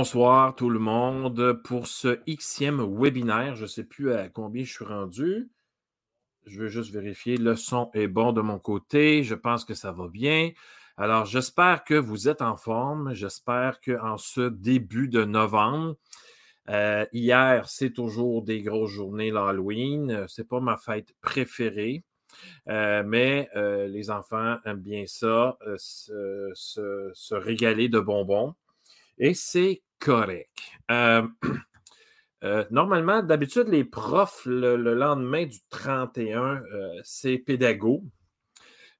Bonsoir tout le monde pour ce Xème webinaire. Je ne sais plus à combien je suis rendu. Je veux juste vérifier. Le son est bon de mon côté. Je pense que ça va bien. Alors, j'espère que vous êtes en forme. J'espère qu'en ce début de novembre, euh, hier, c'est toujours des grosses journées l'Halloween. Ce n'est pas ma fête préférée. Euh, mais euh, les enfants aiment bien ça, se, régaler de bonbons. Et c'est correct. normalement, d'habitude, les profs, le, lendemain du 31, c'est pédago.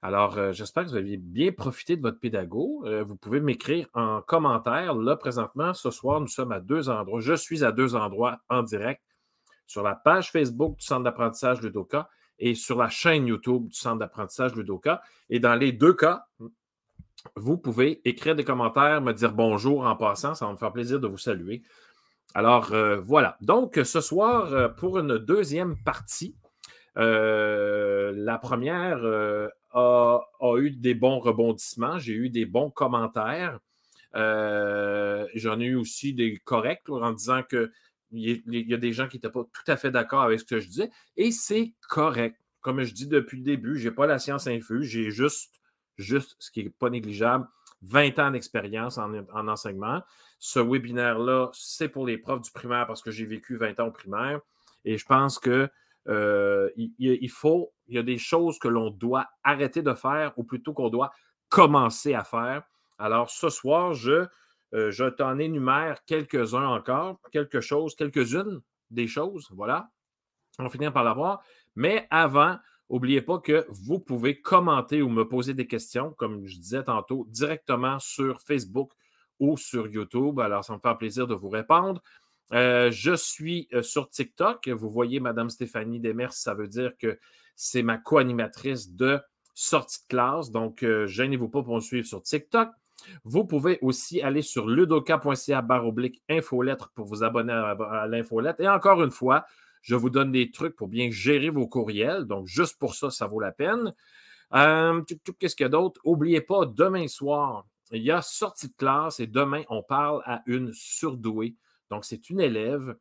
Alors, j'espère que vous avez bien profité de votre pédago. vous pouvez m'écrire en commentaire. Là, présentement, ce soir, nous sommes à deux endroits. Je suis à deux endroits en direct sur la page Facebook du Centre d'apprentissage Ludoka et sur la chaîne YouTube du Centre d'apprentissage Ludoka. Et dans les deux cas, vous pouvez écrire des commentaires, me dire bonjour en passant. Ça va me faire plaisir de vous saluer. Alors, voilà. Donc, ce soir, pour une deuxième partie, la première a, eu des bons rebondissements, j'ai eu des bons commentaires. Euh, j'en ai eu aussi des corrects en disant qu'il y, a des gens qui n'étaient pas tout à fait d'accord avec ce que je disais. Et c'est correct. Comme je dis depuis le début, je n'ai pas la science infuse, j'ai juste, juste, ce qui n'est pas négligeable, 20 ans d'expérience en, en, enseignement. Ce webinaire-là, c'est pour les profs du primaire parce que j'ai vécu 20 ans au primaire. Et je pense que euh, il, faut, il y a des choses que l'on doit arrêter de faire ou plutôt qu'on doit commencer à faire. Alors ce soir, je, euh, je t'en énumère quelques-uns encore, quelque chose, quelques-unes des choses. Voilà. On va finir par l'avoir. Mais avant, n'oubliez pas que vous pouvez commenter ou me poser des questions, comme je disais tantôt, directement sur Facebook ou sur YouTube. Alors, ça me fait plaisir de vous répondre. Euh, je suis euh, sur TikTok. Vous voyez Madame Stéphanie Demers, ça veut dire que c'est ma co-animatrice de sortie de classe. Donc, euh, gênez-vous pas pour me suivre sur TikTok. Vous pouvez aussi aller sur ludoka.ca barre oblique infolettre pour vous abonner à, l'infolettre. Et encore une fois, je vous donne des trucs pour bien gérer vos courriels. Donc, juste pour ça, ça vaut la peine. Qu'est-ce qu'il y a d'autre? N'oubliez pas, demain soir, il y a sortie de classe et demain, on parle à une surdouée. Donc, c'est une élève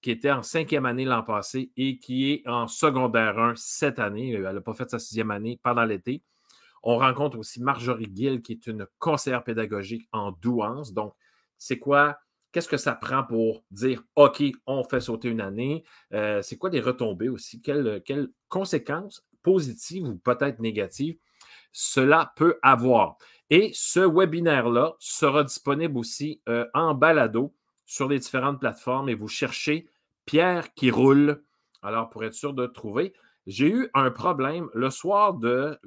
qui était en cinquième année l'an passé et qui est en secondaire 1 cette année. Elle n'a pas fait sa sixième année pendant l'été. On rencontre aussi Marjorie Gill, qui est une conseillère pédagogique en douance. Donc, c'est quoi? Qu'est-ce que ça prend pour dire OK, on fait sauter une année? Euh, c'est quoi des retombées aussi? Quelles, conséquences positives ou peut-être négatives cela peut avoir? Et ce webinaire-là sera disponible aussi euh, en balado sur les différentes plateformes et vous cherchez Pierre qui roule. Alors, pour être sûr de trouver, j'ai eu un problème le soir de,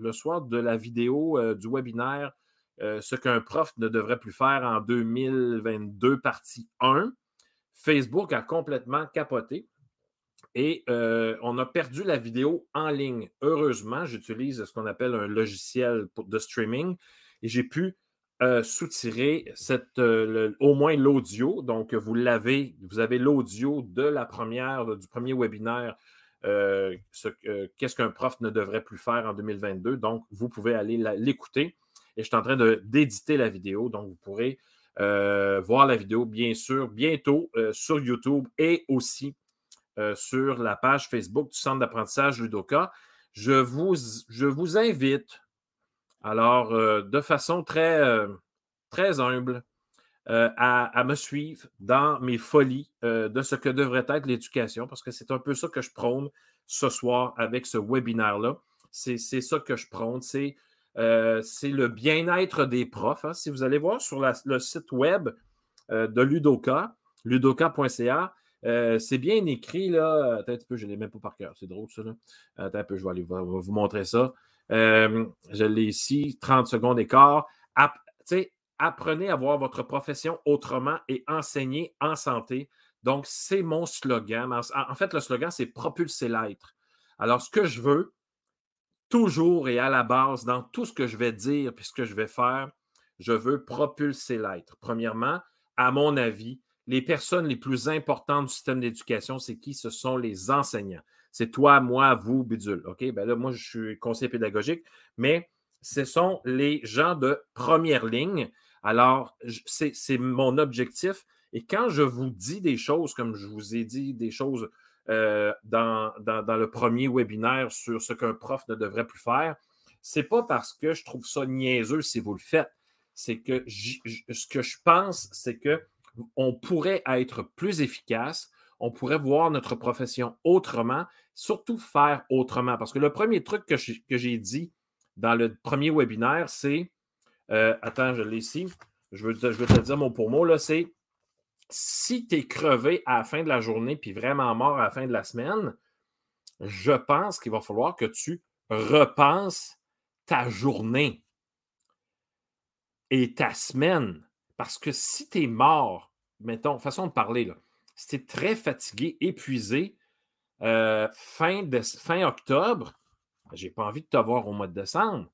la vidéo euh, du webinaire, euh, ce qu'un prof ne devrait plus faire en 2022, partie 1. Facebook a complètement capoté et euh, on a perdu la vidéo en ligne. Heureusement, j'utilise ce qu'on appelle un logiciel de streaming et j'ai pu euh, soutirer cette, au moins l'audio. Donc, vous l'avez, vous avez l'audio de la première, du premier webinaire. Qu'est-ce qu'un prof ne devrait plus faire en 2022. Donc, vous pouvez aller l'écouter. Et je suis en train d'éditer la vidéo. Donc, vous pourrez voir la vidéo, bien sûr, bientôt sur YouTube et aussi sur la page Facebook du Centre d'apprentissage Ludoka. Je vous, je vous invite alors, euh, de façon très, euh, très humble, euh, à, me suivre dans mes folies de ce que devrait être l'éducation, parce que c'est un peu ça que je prône ce soir avec ce webinaire-là. C'est ça que je prône. C'est le bien-être des profs. Hein. Si vous allez voir sur le site web de Ludoka, ludoka.ca, c'est bien écrit, là. Attends un peu, je ne l'ai même pas par cœur. C'est drôle, ça. Un peu, je vais aller vous montrer ça. Euh, je l'ai ici, 30 secondes d'écart. apprenez à voir votre profession autrement et enseignez en santé. Donc, c'est mon slogan. En fait, le slogan, c'est propulser l'être. Alors, ce que je veux, toujours et à la base, dans tout ce que je vais dire puis ce que je vais faire, je veux propulser l'être. Premièrement, à mon avis, les personnes les plus importantes du système d'éducation, c'est qui? Ce sont les enseignants c'est toi, moi, vous, bidule. OK? Ben là, moi, je suis conseiller pédagogique, mais ce sont les gens de première ligne. Alors, c'est mon objectif. Et quand je vous dis des choses, comme je vous ai dit des choses euh, dans, le premier webinaire sur ce qu'un prof ne devrait plus faire, c'est pas parce que je trouve ça niaiseux si vous le faites. C'est que ce que je pense, c'est que on pourrait être plus efficace, on pourrait voir notre profession autrement, surtout faire autrement. Parce que le premier truc que j'ai dit dans le premier webinaire, c'est euh, attends, je l'ai ici. Je veux, je veux te dire mot pour mot, là, c'est si tu es crevé à la fin de la journée puis vraiment mort à la fin de la semaine, je pense qu'il va falloir que tu repenses ta journée et ta semaine. Parce que si tu es mort, mettons, façon de parler, là, si tu es très fatigué, épuisé, euh, fin, de, fin octobre, j'ai pas envie de te voir au mois de décembre.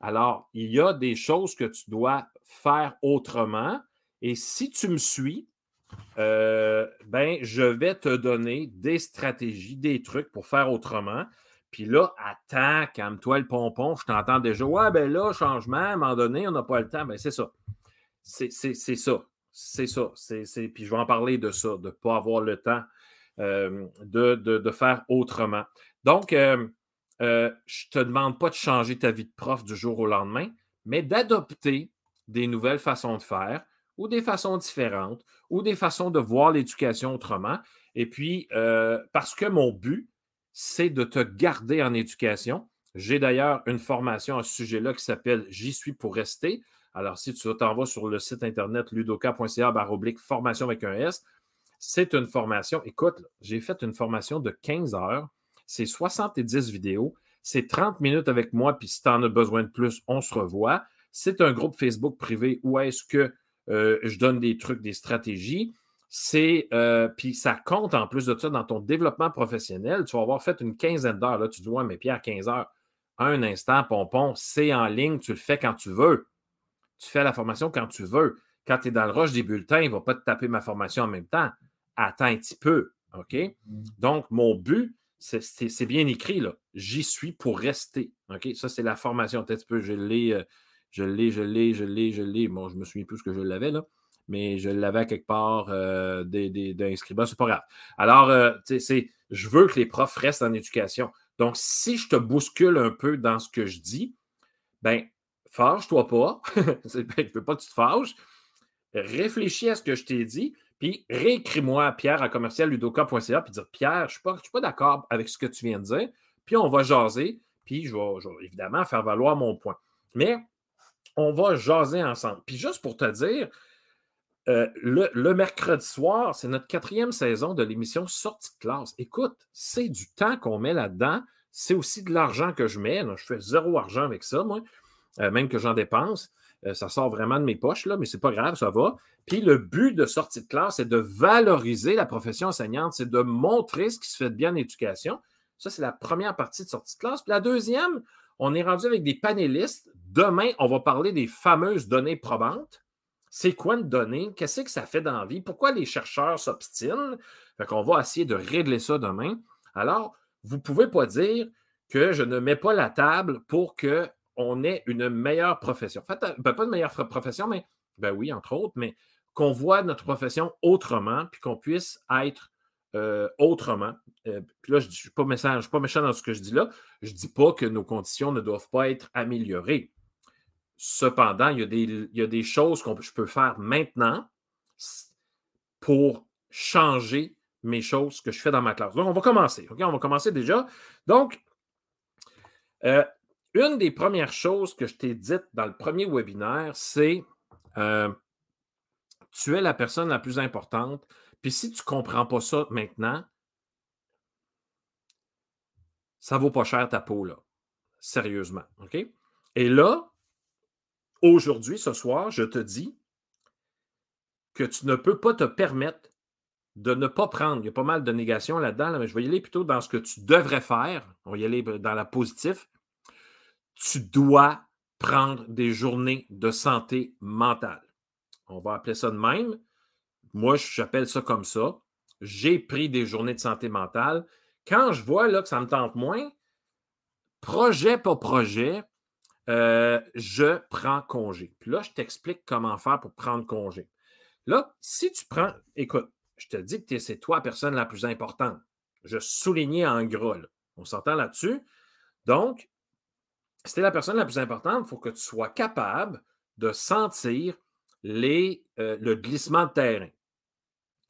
Alors, il y a des choses que tu dois faire autrement. Et si tu me suis, euh, ben, je vais te donner des stratégies, des trucs pour faire autrement. Puis là, attends, calme-toi le pompon, je t'entends déjà. Ouais, ben là, changement, à un moment donné, on n'a pas le temps. Ben, c'est ça. C'est ça. C'est ça. Puis je vais en parler de ça, de ne pas avoir le temps euh, de, faire autrement. Donc, euh, je ne te demande pas de changer ta vie de prof du jour au lendemain, mais d'adopter des nouvelles façons de faire ou des façons différentes ou des façons de voir l'éducation autrement. Et puis, euh, parce que mon but, c'est de te garder en éducation. J'ai d'ailleurs une formation à ce sujet-là qui s'appelle J'y suis pour rester. Alors, si tu t'en vas sur le site internet ludoka.ca oblique formation avec un S, c'est une formation. Écoute, j'ai fait une formation de 15 heures c'est 70 vidéos. C'est 30 minutes avec moi, puis si tu en as besoin de plus, on se revoit. C'est un groupe Facebook privé où est-ce que euh, je donne des trucs, des stratégies. C'est euh, puis ça compte en plus de ça dans ton développement professionnel. Tu vas avoir fait une quinzaine d'heures. Là, tu dis, ouais, mais Pierre, 15 heures. Un instant, pompon, c'est en ligne, tu le fais quand tu veux. Tu fais la formation quand tu veux. Quand tu es dans le rush des bulletins, il ne va pas te taper ma formation en même temps. Attends un petit peu. OK? Mmh. Donc, mon but, c'est bien écrit, là. J'y suis pour rester. OK? Ça, c'est la formation. Peut-être que je l'ai, euh, je l'ai, je l'ai, je l'ai, je l'ai. Bon, je me souviens plus que je l'avais, là. Mais je l'avais quelque part euh, d'un scribe. C'est pas grave. Alors, euh, c'est, je veux que les profs restent en éducation. Donc, si je te bouscule un peu dans ce que je dis, ben, fâche-toi pas. je ne veux pas que tu te fâches. Réfléchis à ce que je t'ai dit. Puis réécris-moi à Pierre à commercialudoka.ca puis dire Pierre, je ne suis pas, d'accord avec ce que tu viens de dire. Puis on va jaser. Puis je vais, évidemment faire valoir mon point. Mais on va jaser ensemble. Puis juste pour te dire, euh, le, mercredi soir, c'est notre quatrième saison de l'émission Sortie de classe. Écoute, c'est du temps qu'on met là-dedans. C'est aussi de l'argent que je mets. je fais zéro argent avec ça, moi, euh, même que j'en dépense. Euh, ça sort vraiment de mes poches, là, mais c'est pas grave, ça va. Puis le but de sortie de classe, c'est de valoriser la profession enseignante, c'est de montrer ce qui se fait de bien en éducation. Ça, c'est la première partie de sortie de classe. Puis la deuxième, on est rendu avec des panélistes. Demain, on va parler des fameuses données probantes. C'est quoi une donnée? Qu'est-ce que ça fait dans la vie? Pourquoi les chercheurs s'obstinent? Fait qu'on va essayer de régler ça demain. Alors, vous ne pouvez pas dire que je ne mets pas la table pour que on ait une meilleure profession. En fait, ben, pas une meilleure profession, mais ben oui, entre autres, mais qu'on voit notre profession autrement, puis qu'on puisse être euh, autrement. Euh, puis là, je ne suis, pas méchant, suis pas méchant dans ce que je dis là. Je ne dis pas que nos conditions ne doivent pas être améliorées. Cependant, il y a des, choses que je peux faire maintenant pour changer mes choses que je fais dans ma classe. Donc, on va commencer. OK? On va commencer déjà. Donc, une des premières choses que je t'ai dites dans le premier webinaire, c'est euh, tu es la personne la plus importante. Puis si tu ne comprends pas ça maintenant, ça ne vaut pas cher ta peau, là. Sérieusement. OK? Et là, aujourd'hui, ce soir, je te dis que tu ne peux pas te permettre de ne pas prendre. Il y a pas mal de négations là-dedans, mais je vais y aller plutôt dans ce que tu devrais faire. On va y aller dans la positive tu dois prendre des journées de santé mentale. On va appeler ça de même. Moi, j'appelle ça comme ça. J'ai pris des journées de santé mentale. Quand je vois là, que ça me tente moins, projet pour projet, euh, je prends congé. Puis là, je t'explique comment faire pour prendre congé. Là, si tu prends, écoute, je te dis que c'est toi la personne la plus importante. Je soulignais en gros. On s'entend là-dessus? Donc, si tu es la personne la plus importante, il faut que tu sois capable de sentir les, euh, le glissement de terrain.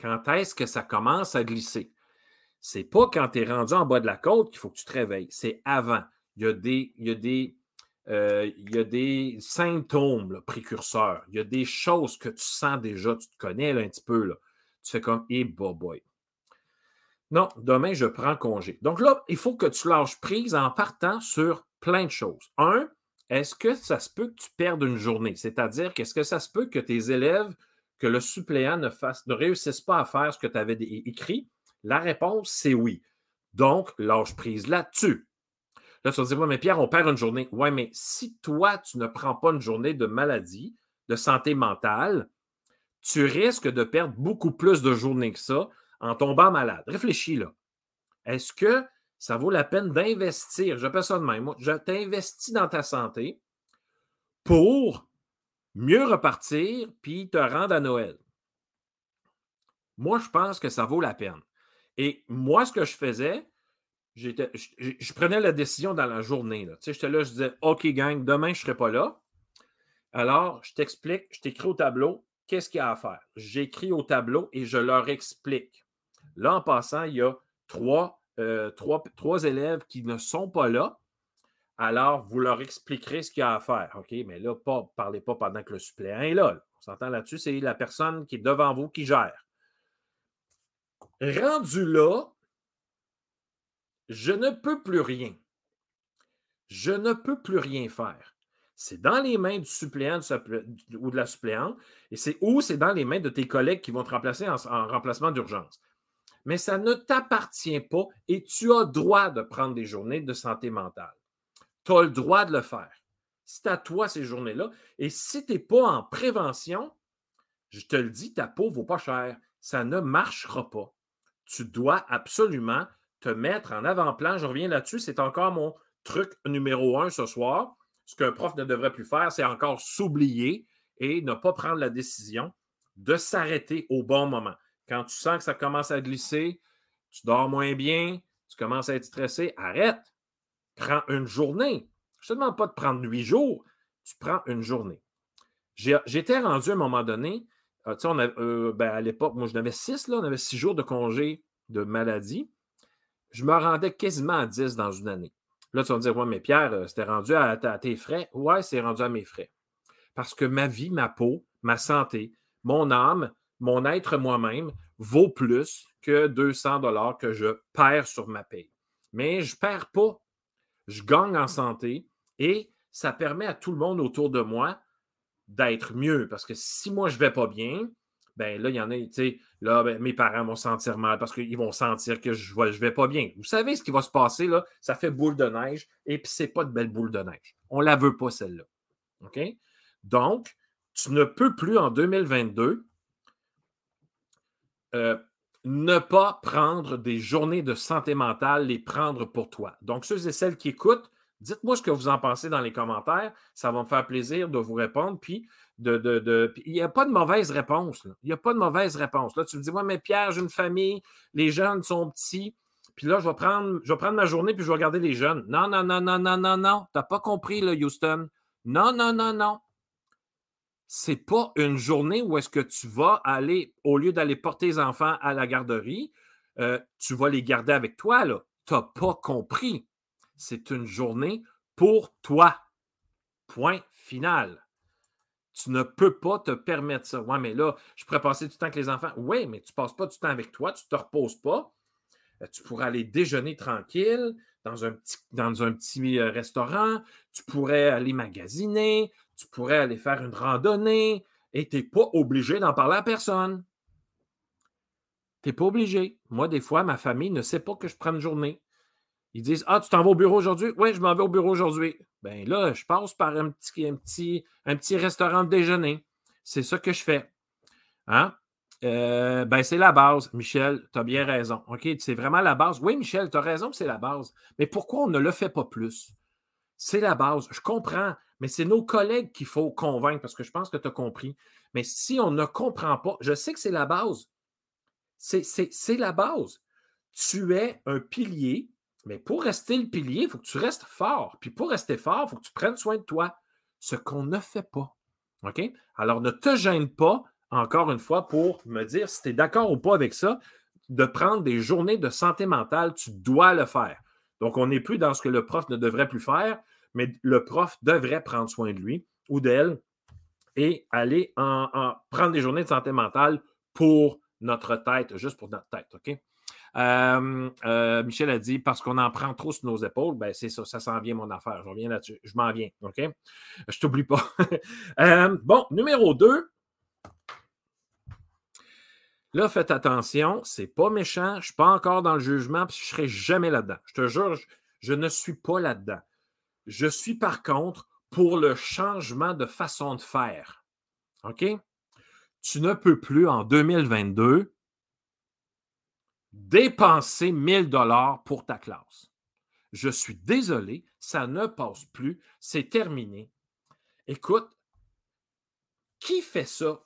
Quand est-ce que ça commence à glisser? C'est pas quand tu es rendu en bas de la côte qu'il faut que tu te réveilles. C'est avant. Il y a des, il y a des, euh, symptômes précurseurs. Il y a des choses que tu sens déjà, tu te connais un petit peu. Là. Tu fais comme, eh, hey, boy. Non, demain, je prends congé. Donc là, il faut que tu lâches prise en partant sur plein de choses. Un, est-ce que ça se peut que tu perdes une journée? C'est-à-dire qu'est-ce que ça se peut que tes élèves, que le suppléant ne, réussisse pas à faire ce que tu avais écrit? La réponse, c'est oui. Donc, lâche prise là-dessus. Là, tu vas dire, oui, mais Pierre, on perd une journée. Oui, mais si toi, tu ne prends pas une journée de maladie, de santé mentale, tu risques de perdre beaucoup plus de journées que ça en tombant malade. Réfléchis là. Est-ce que ça vaut la peine d'investir, j'appelle ça de même, moi, je t'investis dans ta santé pour mieux repartir puis te rendre à Noël? Moi, je pense que ça vaut la peine. Et moi, ce que je faisais, je, je, prenais la décision dans la journée. Tu sais, j'étais là, je disais, OK, gang, demain, je ne serai pas là. Alors, je t'explique, je t'écris au tableau, qu'est-ce qu'il y a à faire? J'écris au tableau et je leur explique. Là, en passant, il y a trois, euh, élèves qui ne sont pas là. Alors, vous leur expliquerez ce qu'il y a à faire. OK, mais là, pas, parlez pas pendant que le suppléant est là. On s'entend là-dessus, c'est la personne qui est devant vous qui gère. Rendu là, je ne peux plus rien. Je ne peux plus rien faire. C'est dans les mains du suppléant ou de la suppléante, et c'est ou c'est dans les mains de tes collègues qui vont te remplacer en, remplacement d'urgence. Mais ça ne t'appartient pas et tu as droit de prendre des journées de santé mentale. Tu as le droit de le faire. C'est à toi ces journées-là. Et si tu n'es pas en prévention, je te le dis, ta peau ne vaut pas cher. Ça ne marchera pas. Tu dois absolument te mettre en avant-plan. Je reviens là-dessus. C'est encore mon truc numéro un ce soir. Ce qu'un prof ne devrait plus faire, c'est encore s'oublier et ne pas prendre la décision de s'arrêter au bon moment. Quand tu sens que ça commence à glisser, tu dors moins bien, tu commences à être stressé, arrête. Prends une journée. Je ne te demande pas de prendre huit jours, tu prends une journée. J'étais rendu à un moment donné, euh, euh, ben, à l'époque, moi, je n'avais six, là, on avait six jours de congé de maladie. Je me rendais quasiment à dix dans une année. Là, tu vas me dire, ouais, mais Pierre, euh, c'était rendu à, tes frais? Ouais, c'est rendu à mes frais. Parce que ma vie, ma peau, ma santé, mon âme, mon être moi-même vaut plus que 200 dollars que je perds sur ma paye. Mais je ne perds pas. Je gagne en santé et ça permet à tout le monde autour de moi d'être mieux. Parce que si moi, je ne vais pas bien, ben là, il y en a, tu sais, là, ben, mes parents vont sentir mal parce qu'ils vont sentir que je ne vais pas bien. Vous savez ce qui va se passer, là? Ça fait boule de neige et puis c'est pas de belle boule de neige. On ne la veut pas, celle-là. OK? Donc, tu ne peux plus en 2022 euh, ne pas prendre des journées de santé mentale, les prendre pour toi. Donc, ceux et celles qui écoutent, dites-moi ce que vous en pensez dans les commentaires. Ça va me faire plaisir de vous répondre. Puis, de, il n'y a pas de mauvaise réponse. Il n'y a pas de mauvaise réponse. Là, tu me dis, moi, mais Pierre, j'ai une famille, les jeunes sont petits. Puis là, je vais, prendre, je vais prendre ma journée puis je vais regarder les jeunes. Non, non, non, non, non, non, non. Tu n'as pas compris, là, Houston. Non, non, non, non. C'est pas une journée où est-ce que tu vas aller, au lieu d'aller porter les enfants à la garderie, euh, tu vas les garder avec toi, là. Tu n'as pas compris. C'est une journée pour toi. Point final. Tu ne peux pas te permettre ça. Ouais, mais là, je pourrais passer du temps avec les enfants. Oui, mais tu ne passes pas du temps avec toi, tu ne te reposes pas. Euh, tu pourrais aller déjeuner tranquille dans un petit, dans un petit euh, restaurant. Tu pourrais aller magasiner. Tu pourrais aller faire une randonnée. Et tu n'es pas obligé d'en parler à personne. Tu n'es pas obligé. Moi, des fois, ma famille ne sait pas que je prends une journée. Ils disent Ah, tu t'en vas au bureau aujourd'hui? Oui, je m'en vais au bureau aujourd'hui. Bien là, je passe par un petit, un petit, un petit restaurant de déjeuner. C'est ça que je fais. Hein? Euh, ben, c'est la base, Michel, tu as bien raison. OK, c'est vraiment la base. Oui, Michel, tu as raison, c'est la base. Mais pourquoi on ne le fait pas plus? C'est la base. Je comprends, mais c'est nos collègues qu'il faut convaincre parce que je pense que tu as compris. Mais si on ne comprend pas, je sais que c'est la base. C'est la base. Tu es un pilier, mais pour rester le pilier, il faut que tu restes fort. Puis pour rester fort, il faut que tu prennes soin de toi. Ce qu'on ne fait pas. OK? Alors ne te gêne pas, encore une fois, pour me dire si tu es d'accord ou pas avec ça, de prendre des journées de santé mentale, tu dois le faire. Donc, on n'est plus dans ce que le prof ne devrait plus faire, mais le prof devrait prendre soin de lui ou d'elle et aller en, prendre des journées de santé mentale pour notre tête, juste pour notre tête, OK? Euh, euh, Michel a dit parce qu'on en prend trop sur nos épaules, ben c'est ça, ça s'en vient mon affaire. Je reviens là-dessus. Je m'en viens, OK? Je t'oublie pas. Euh, bon, numéro 2. Là, faites attention, c'est pas méchant, je suis pas encore dans le jugement, puis je serai jamais là-dedans. Je te jure, je ne suis pas là-dedans. Je suis par contre pour le changement de façon de faire. OK? Tu ne peux plus en 2022 dépenser 1000 dollars pour ta classe. Je suis désolé, ça ne passe plus, c'est terminé. Écoute, qui fait ça?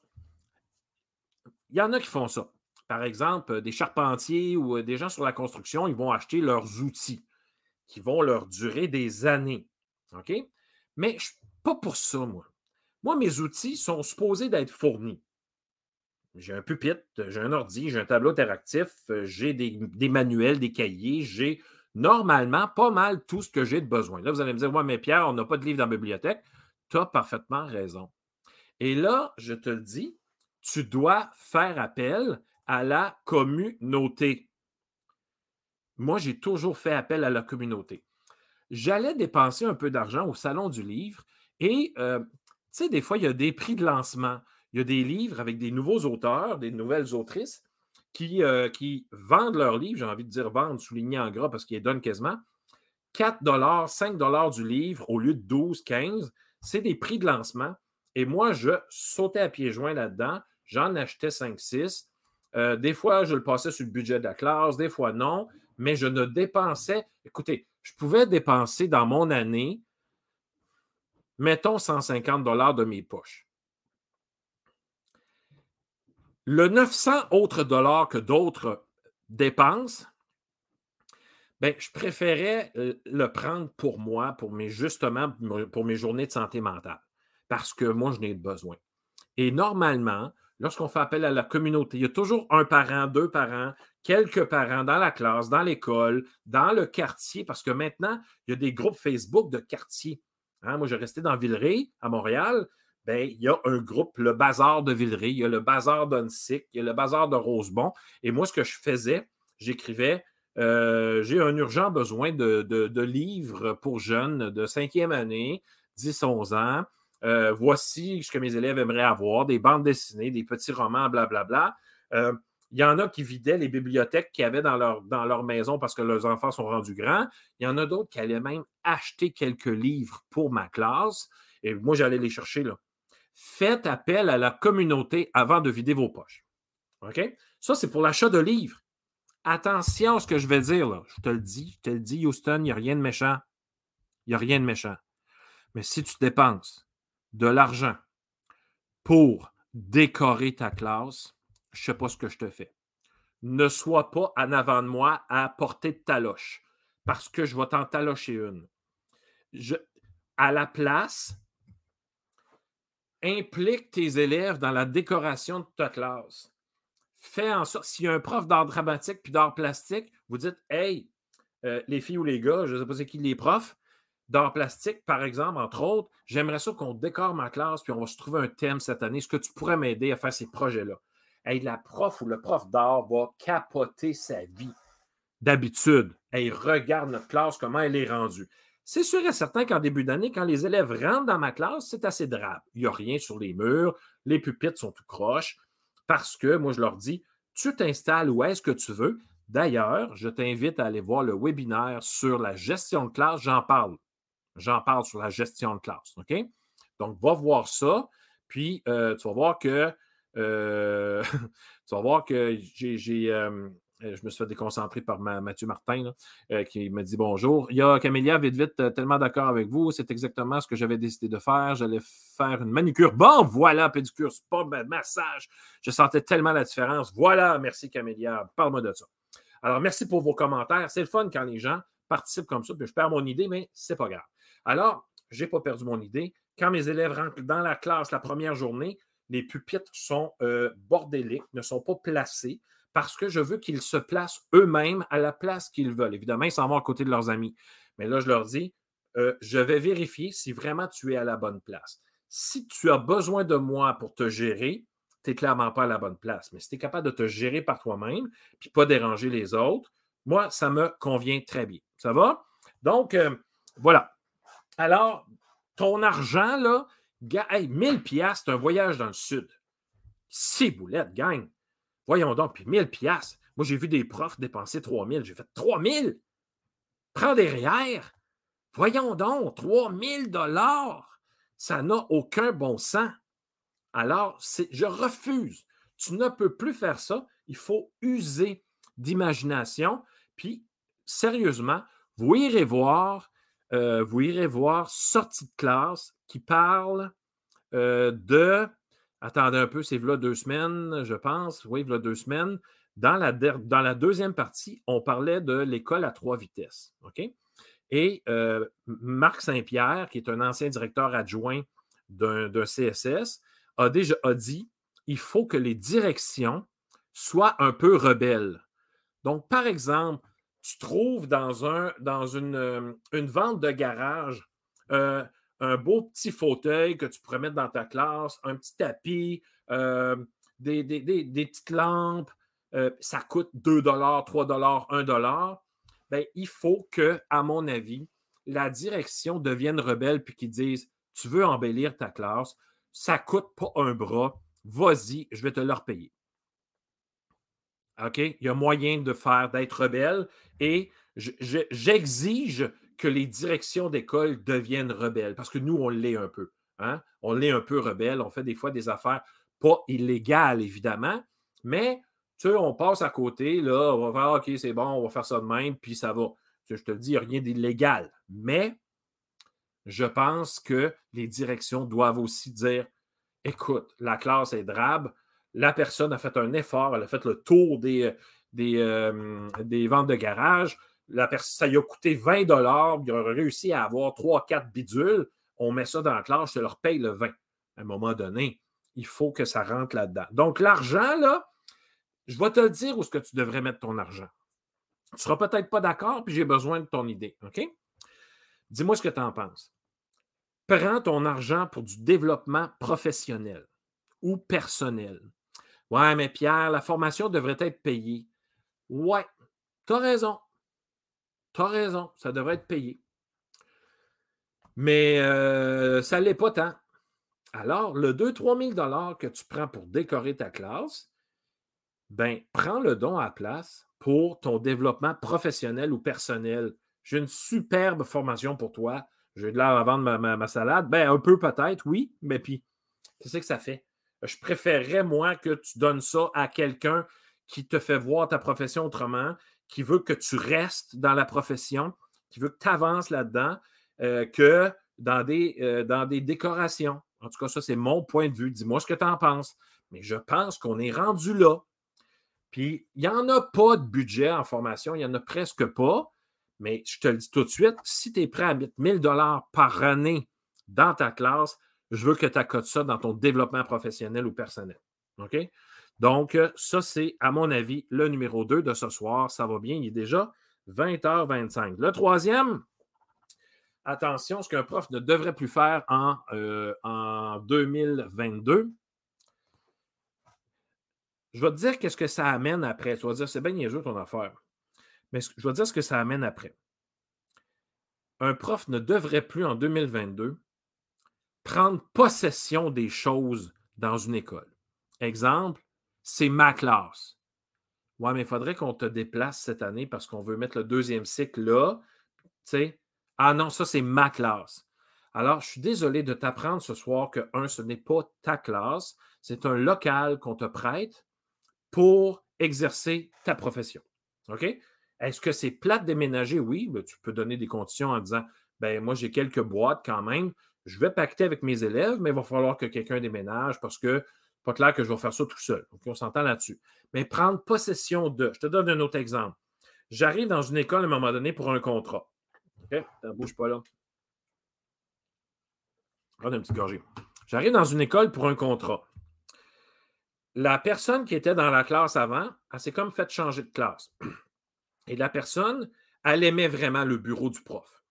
Il y en a qui font ça. Par exemple, des charpentiers ou des gens sur la construction, ils vont acheter leurs outils qui vont leur durer des années. OK? Mais je, pas pour ça, moi. Moi, mes outils sont supposés d'être fournis. J'ai un pupitre, j'ai un ordi, j'ai un tableau interactif, j'ai des, manuels, des cahiers, j'ai normalement pas mal tout ce que j'ai de besoin. Là, vous allez me dire, ouais, mais Pierre, on n'a pas de livre dans la bibliothèque. Tu as parfaitement raison. Et là, je te le dis, tu dois faire appel à la communauté. Moi, j'ai toujours fait appel à la communauté j'allais dépenser un peu d'argent au Salon du Livre et, euh, tu sais, des fois, il y a des prix de lancement. Il y a des livres avec des nouveaux auteurs, des nouvelles autrices qui, euh, vendent leurs livres, j'ai envie de dire vendre, souligné en gras parce qu'ils donnent quasiment, 4 5 du livre au lieu de 12, 15. C'est des prix de lancement. Et moi, je sautais à pieds joints là-dedans. J'en achetais 5, 6. Euh, des fois, je le passais sur le budget de la classe, des fois non, mais je ne dépensais. Écoutez, je pouvais dépenser dans mon année, mettons 150 dollars de mes poches. Le 900 autres dollars que d'autres dépensent, ben, je préférais euh, le prendre pour moi, pour mes, justement, pour mes journées de santé mentale, parce que moi, je n'ai besoin. Et normalement, lorsqu'on fait appel à la communauté, il y a toujours un parent, deux parents, quelques parents dans la classe, dans l'école, dans le quartier, parce que maintenant, il y a des groupes Facebook de quartier. Hein, moi, j'ai resté dans Villeray, à Montréal. Bien, il y a un groupe, le Bazar de Villeray, il y a le Bazar d'Unsick, il y a le Bazar de Rosebon. Et moi, ce que je faisais, j'écrivais euh, J'ai un urgent besoin de, livres pour jeunes de cinquième année, 10-11 ans. Euh, voici ce que mes élèves aimeraient avoir des bandes dessinées, des petits romans, blablabla. Bla, bla. Euh, il y en a qui vidaient les bibliothèques qu'ils avaient dans leur, dans leur maison parce que leurs enfants sont rendus grands. Il y en a d'autres qui allaient même acheter quelques livres pour ma classe. Et moi, j'allais les chercher là. Faites appel à la communauté avant de vider vos poches. OK? Ça, c'est pour l'achat de livres. Attention à ce que je vais dire, là. Je te le dis, je te le dis, Houston, il n'y a rien de méchant. Il n'y a rien de méchant. Mais si tu dépenses de l'argent pour décorer ta classe, je ne sais pas ce que je te fais. Ne sois pas en avant de moi à portée de taloche, parce que je vais t'en talocher une. À la place, implique tes élèves dans la décoration de ta classe. Fais en sorte, s'il y a un prof d'art dramatique puis d'art plastique, vous dites Hey, euh, les filles ou les gars, je ne sais pas c'est qui les profs, d'art plastique, par exemple, entre autres, j'aimerais ça qu'on décore ma classe puis on va se trouver un thème cette année. Est-ce que tu pourrais m'aider à faire ces projets-là? La prof ou le prof d'art va capoter sa vie. D'habitude, elle regarde notre classe, comment elle est rendue. C'est sûr et certain qu'en début d'année, quand les élèves rentrent dans ma classe, c'est assez drabe. Il n'y a rien sur les murs, les pupitres sont tout croches, parce que moi, je leur dis, tu t'installes où est-ce que tu veux. D'ailleurs, je t'invite à aller voir le webinaire sur la gestion de classe. J'en parle. J'en parle sur la gestion de classe. OK? Donc, va voir ça. Puis, euh, tu vas voir que euh, tu vas voir que j'ai, euh, je me suis fait déconcentrer par Mathieu Martin, qui me dit bonjour. Il y a Camélia, vite, vite, tellement d'accord avec vous. C'est exactement ce que j'avais décidé de faire. J'allais faire une manucure. Bon, voilà, pédicure, spa, massage. Je sentais tellement la différence. Voilà, merci Camélia. Parle-moi de ça. Alors, merci pour vos commentaires. C'est le fun quand les gens participent comme ça, puis je perds mon idée, mais c'est pas grave. Alors, je n'ai pas perdu mon idée. Quand mes élèves rentrent dans la classe la première journée, les pupitres sont euh, bordéliques, ne sont pas placés parce que je veux qu'ils se placent eux-mêmes à la place qu'ils veulent. Évidemment, ils s'en vont à côté de leurs amis. Mais là, je leur dis, euh, je vais vérifier si vraiment tu es à la bonne place. Si tu as besoin de moi pour te gérer, tu n'es clairement pas à la bonne place. Mais si tu es capable de te gérer par toi-même, puis pas déranger les autres, moi, ça me convient très bien. Ça va? Donc, euh, voilà. Alors, ton argent, là, hey, 1000 pièces, c'est un voyage dans le sud. Six boulettes, gang. Voyons donc, puis 1000 pièces. Moi, j'ai vu des profs dépenser 3000. J'ai fait 3000? Prends derrière. Voyons donc, 3000 dollars. Ça n'a aucun bon sens. Alors, je refuse. Tu ne peux plus faire ça. Il faut user d'imagination. Puis, sérieusement, vous irez voir, euh, vous irez voir Sortie de classe qui parle euh, de. Attendez un peu, c'est là deux semaines, je pense. Oui, là deux semaines. Dans la, dans la deuxième partie, on parlait de l'école à trois vitesses. OK? Et euh, Marc Saint-Pierre, qui est un ancien directeur adjoint d'un CSS, a déjà a dit il faut que les directions soient un peu rebelles. Donc, par exemple, tu trouves dans, un, dans une, euh, une vente de garage un beau petit fauteuil que tu pourrais mettre dans ta classe, un petit tapis, euh, des, petites lampes, ça coûte 2 3 1 ben, il faut que, à mon avis, la direction devienne rebelle puis qu'ils disent Tu veux embellir ta classe, ça ne coûte pas un bras, vas-y, je vais te le repayer. OK? Il y a moyen de faire, d'être rebelle et j'exige que les directions d'école deviennent rebelles parce que nous, on l'est un peu. Hein? On l'est un peu rebelle. On fait des fois des affaires pas illégales, évidemment, mais tu sais, on passe à côté, là, on va faire OK, c'est bon, on va faire ça de même, puis ça va. je te le dis, rien d'illégal. Mais je pense que les directions doivent aussi dire écoute, la classe est drabe, la personne a fait un effort, elle a fait le tour des, euh, euh, des ventes de garage. La ça lui a coûté 20 dollars, il a réussi à avoir 3-4 bidules. On met ça dans la classe, je leur paye le 20. À un moment donné, il faut que ça rentre là-dedans. Donc, l'argent, là, je vais te dire où est-ce que tu devrais mettre ton argent. Tu ne seras peut-être pas d'accord, puis j'ai besoin de ton idée. OK? Dis-moi ce que tu en penses. Prends ton argent pour du développement professionnel ou personnel. Ouais, mais Pierre, la formation devrait être payée. Ouais, tu as raison. Tu as raison, ça devrait être payé. Mais euh, ça ne l'est pas tant. Alors, le 2-3 000 que tu prends pour décorer ta classe, ben, prends le don à la place pour ton développement professionnel ou personnel. J'ai une superbe formation pour toi. J'ai de l'air à vendre ma, salade. Ben, un peu peut-être, oui, mais puis, qu'est-ce que ça fait? Je préférerais, moi, que tu donnes ça à quelqu'un qui te fait voir ta profession autrement, qui veut que tu restes dans la profession, qui veut que tu avances là-dedans, euh, que dans des, euh, dans des décorations. En tout cas, ça, c'est mon point de vue. Dis-moi ce que tu en penses. Mais je pense qu'on est rendu là. Puis, il n'y en a pas de budget en formation, il n'y en a presque pas. Mais je te le dis tout de suite, si tu es prêt à mettre 1000 dollars par année dans ta classe, je veux que tu accotes ça dans ton développement professionnel ou personnel. OK? Donc, ça, c'est, à mon avis, le numéro 2 de ce soir. Ça va bien, il est déjà 20h25. Le troisième, attention, ce qu'un prof ne devrait plus faire en, euh, en 2022. Je vais te dire qu'est-ce que ça amène après. Tu vas dire, c'est bien niaiseux ton affaire. Mais je vais dire ce que ça amène après. Un prof ne devrait plus en 2022 prendre possession des choses dans une école. Exemple, c'est ma classe. Ouais, mais il faudrait qu'on te déplace cette année parce qu'on veut mettre le deuxième cycle là. Tu ah non, ça, c'est ma classe. Alors, je suis désolé de t'apprendre ce soir que, un, ce n'est pas ta classe, c'est un local qu'on te prête pour exercer ta profession. OK? Est-ce que c'est plate déménager? Oui, ben, tu peux donner des conditions en disant ben moi, j'ai quelques boîtes quand même. Je vais pacter avec mes élèves, mais il va falloir que quelqu'un déménage parce que pas clair que je vais faire ça tout seul. On s'entend là-dessus. Mais prendre possession de. Je te donne un autre exemple. J'arrive dans une école à un moment donné pour un contrat. OK? Ça bouge pas là. Prends un petit gorgé. J'arrive dans une école pour un contrat. La personne qui était dans la classe avant, elle s'est comme fait changer de classe. Et la personne, elle aimait vraiment le bureau du prof.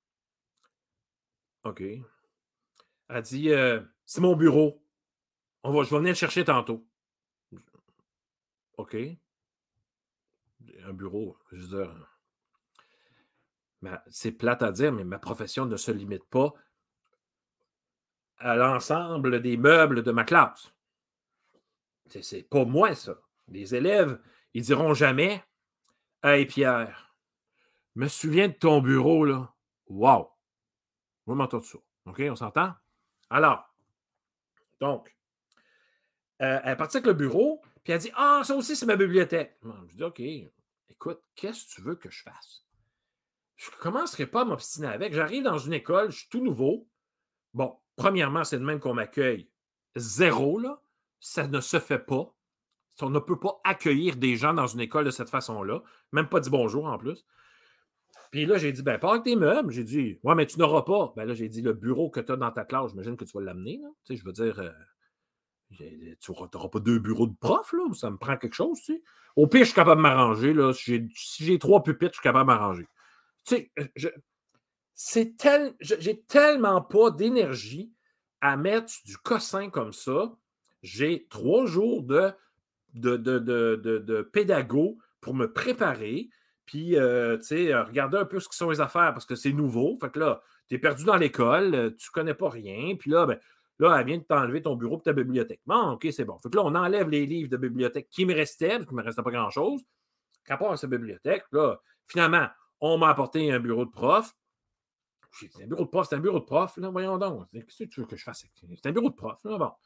OK. Elle dit euh, C'est mon bureau. On va, je vais venir le chercher tantôt. OK. Un bureau, je veux dire. C'est plate à dire, mais ma profession ne se limite pas à l'ensemble des meubles de ma classe. C'est pas moi, ça. Les élèves, ils diront jamais Hey Pierre, me souviens de ton bureau, là. Wow! On va m'entendre ça. OK, on s'entend? Alors, donc, euh, elle est avec le bureau, puis elle dit Ah, ça aussi, c'est ma bibliothèque. Je dis OK, écoute, qu'est-ce que tu veux que je fasse? Je ne commencerai pas à m'obstiner avec. J'arrive dans une école, je suis tout nouveau. Bon, premièrement, c'est de même qu'on m'accueille. Zéro, là. Ça ne se fait pas. On ne peut pas accueillir des gens dans une école de cette façon-là. Même pas dire bonjour en plus. Puis là, j'ai dit, ben, pas avec tes meubles. J'ai dit, ouais, mais tu n'auras pas. Ben là, j'ai dit, le bureau que tu as dans ta classe, j'imagine que tu vas l'amener. Tu sais, je veux dire, euh, tu n'auras pas deux bureaux de prof, là. Ça me prend quelque chose, tu sais? Au pire, je suis capable de m'arranger, là. Si j'ai trois pupitres, je suis capable de m'arranger. Tu sais, je, c'est tel, j'ai tellement pas d'énergie à mettre du cossin comme ça. J'ai trois jours de, de, de, de, pédago pour me préparer. Puis, euh, tu sais, regarder un peu ce qui sont les affaires parce que c'est nouveau. Fait que là, tu es perdu dans l'école, euh, tu connais pas rien. Puis là, ben, là, elle vient de t'enlever ton bureau et ta bibliothèque. Bon, OK, c'est bon. Fait que là, on enlève les livres de bibliothèque qui me restaient, parce qu'il ne me restait pas grand-chose. Qu'à part cette bibliothèque, là, finalement, on m'a apporté un bureau de prof. J'ai dit, un bureau de prof, c'est un bureau de prof. Là, voyons donc. Qu'est-ce que tu veux que je fasse? C'est un bureau de prof. Là.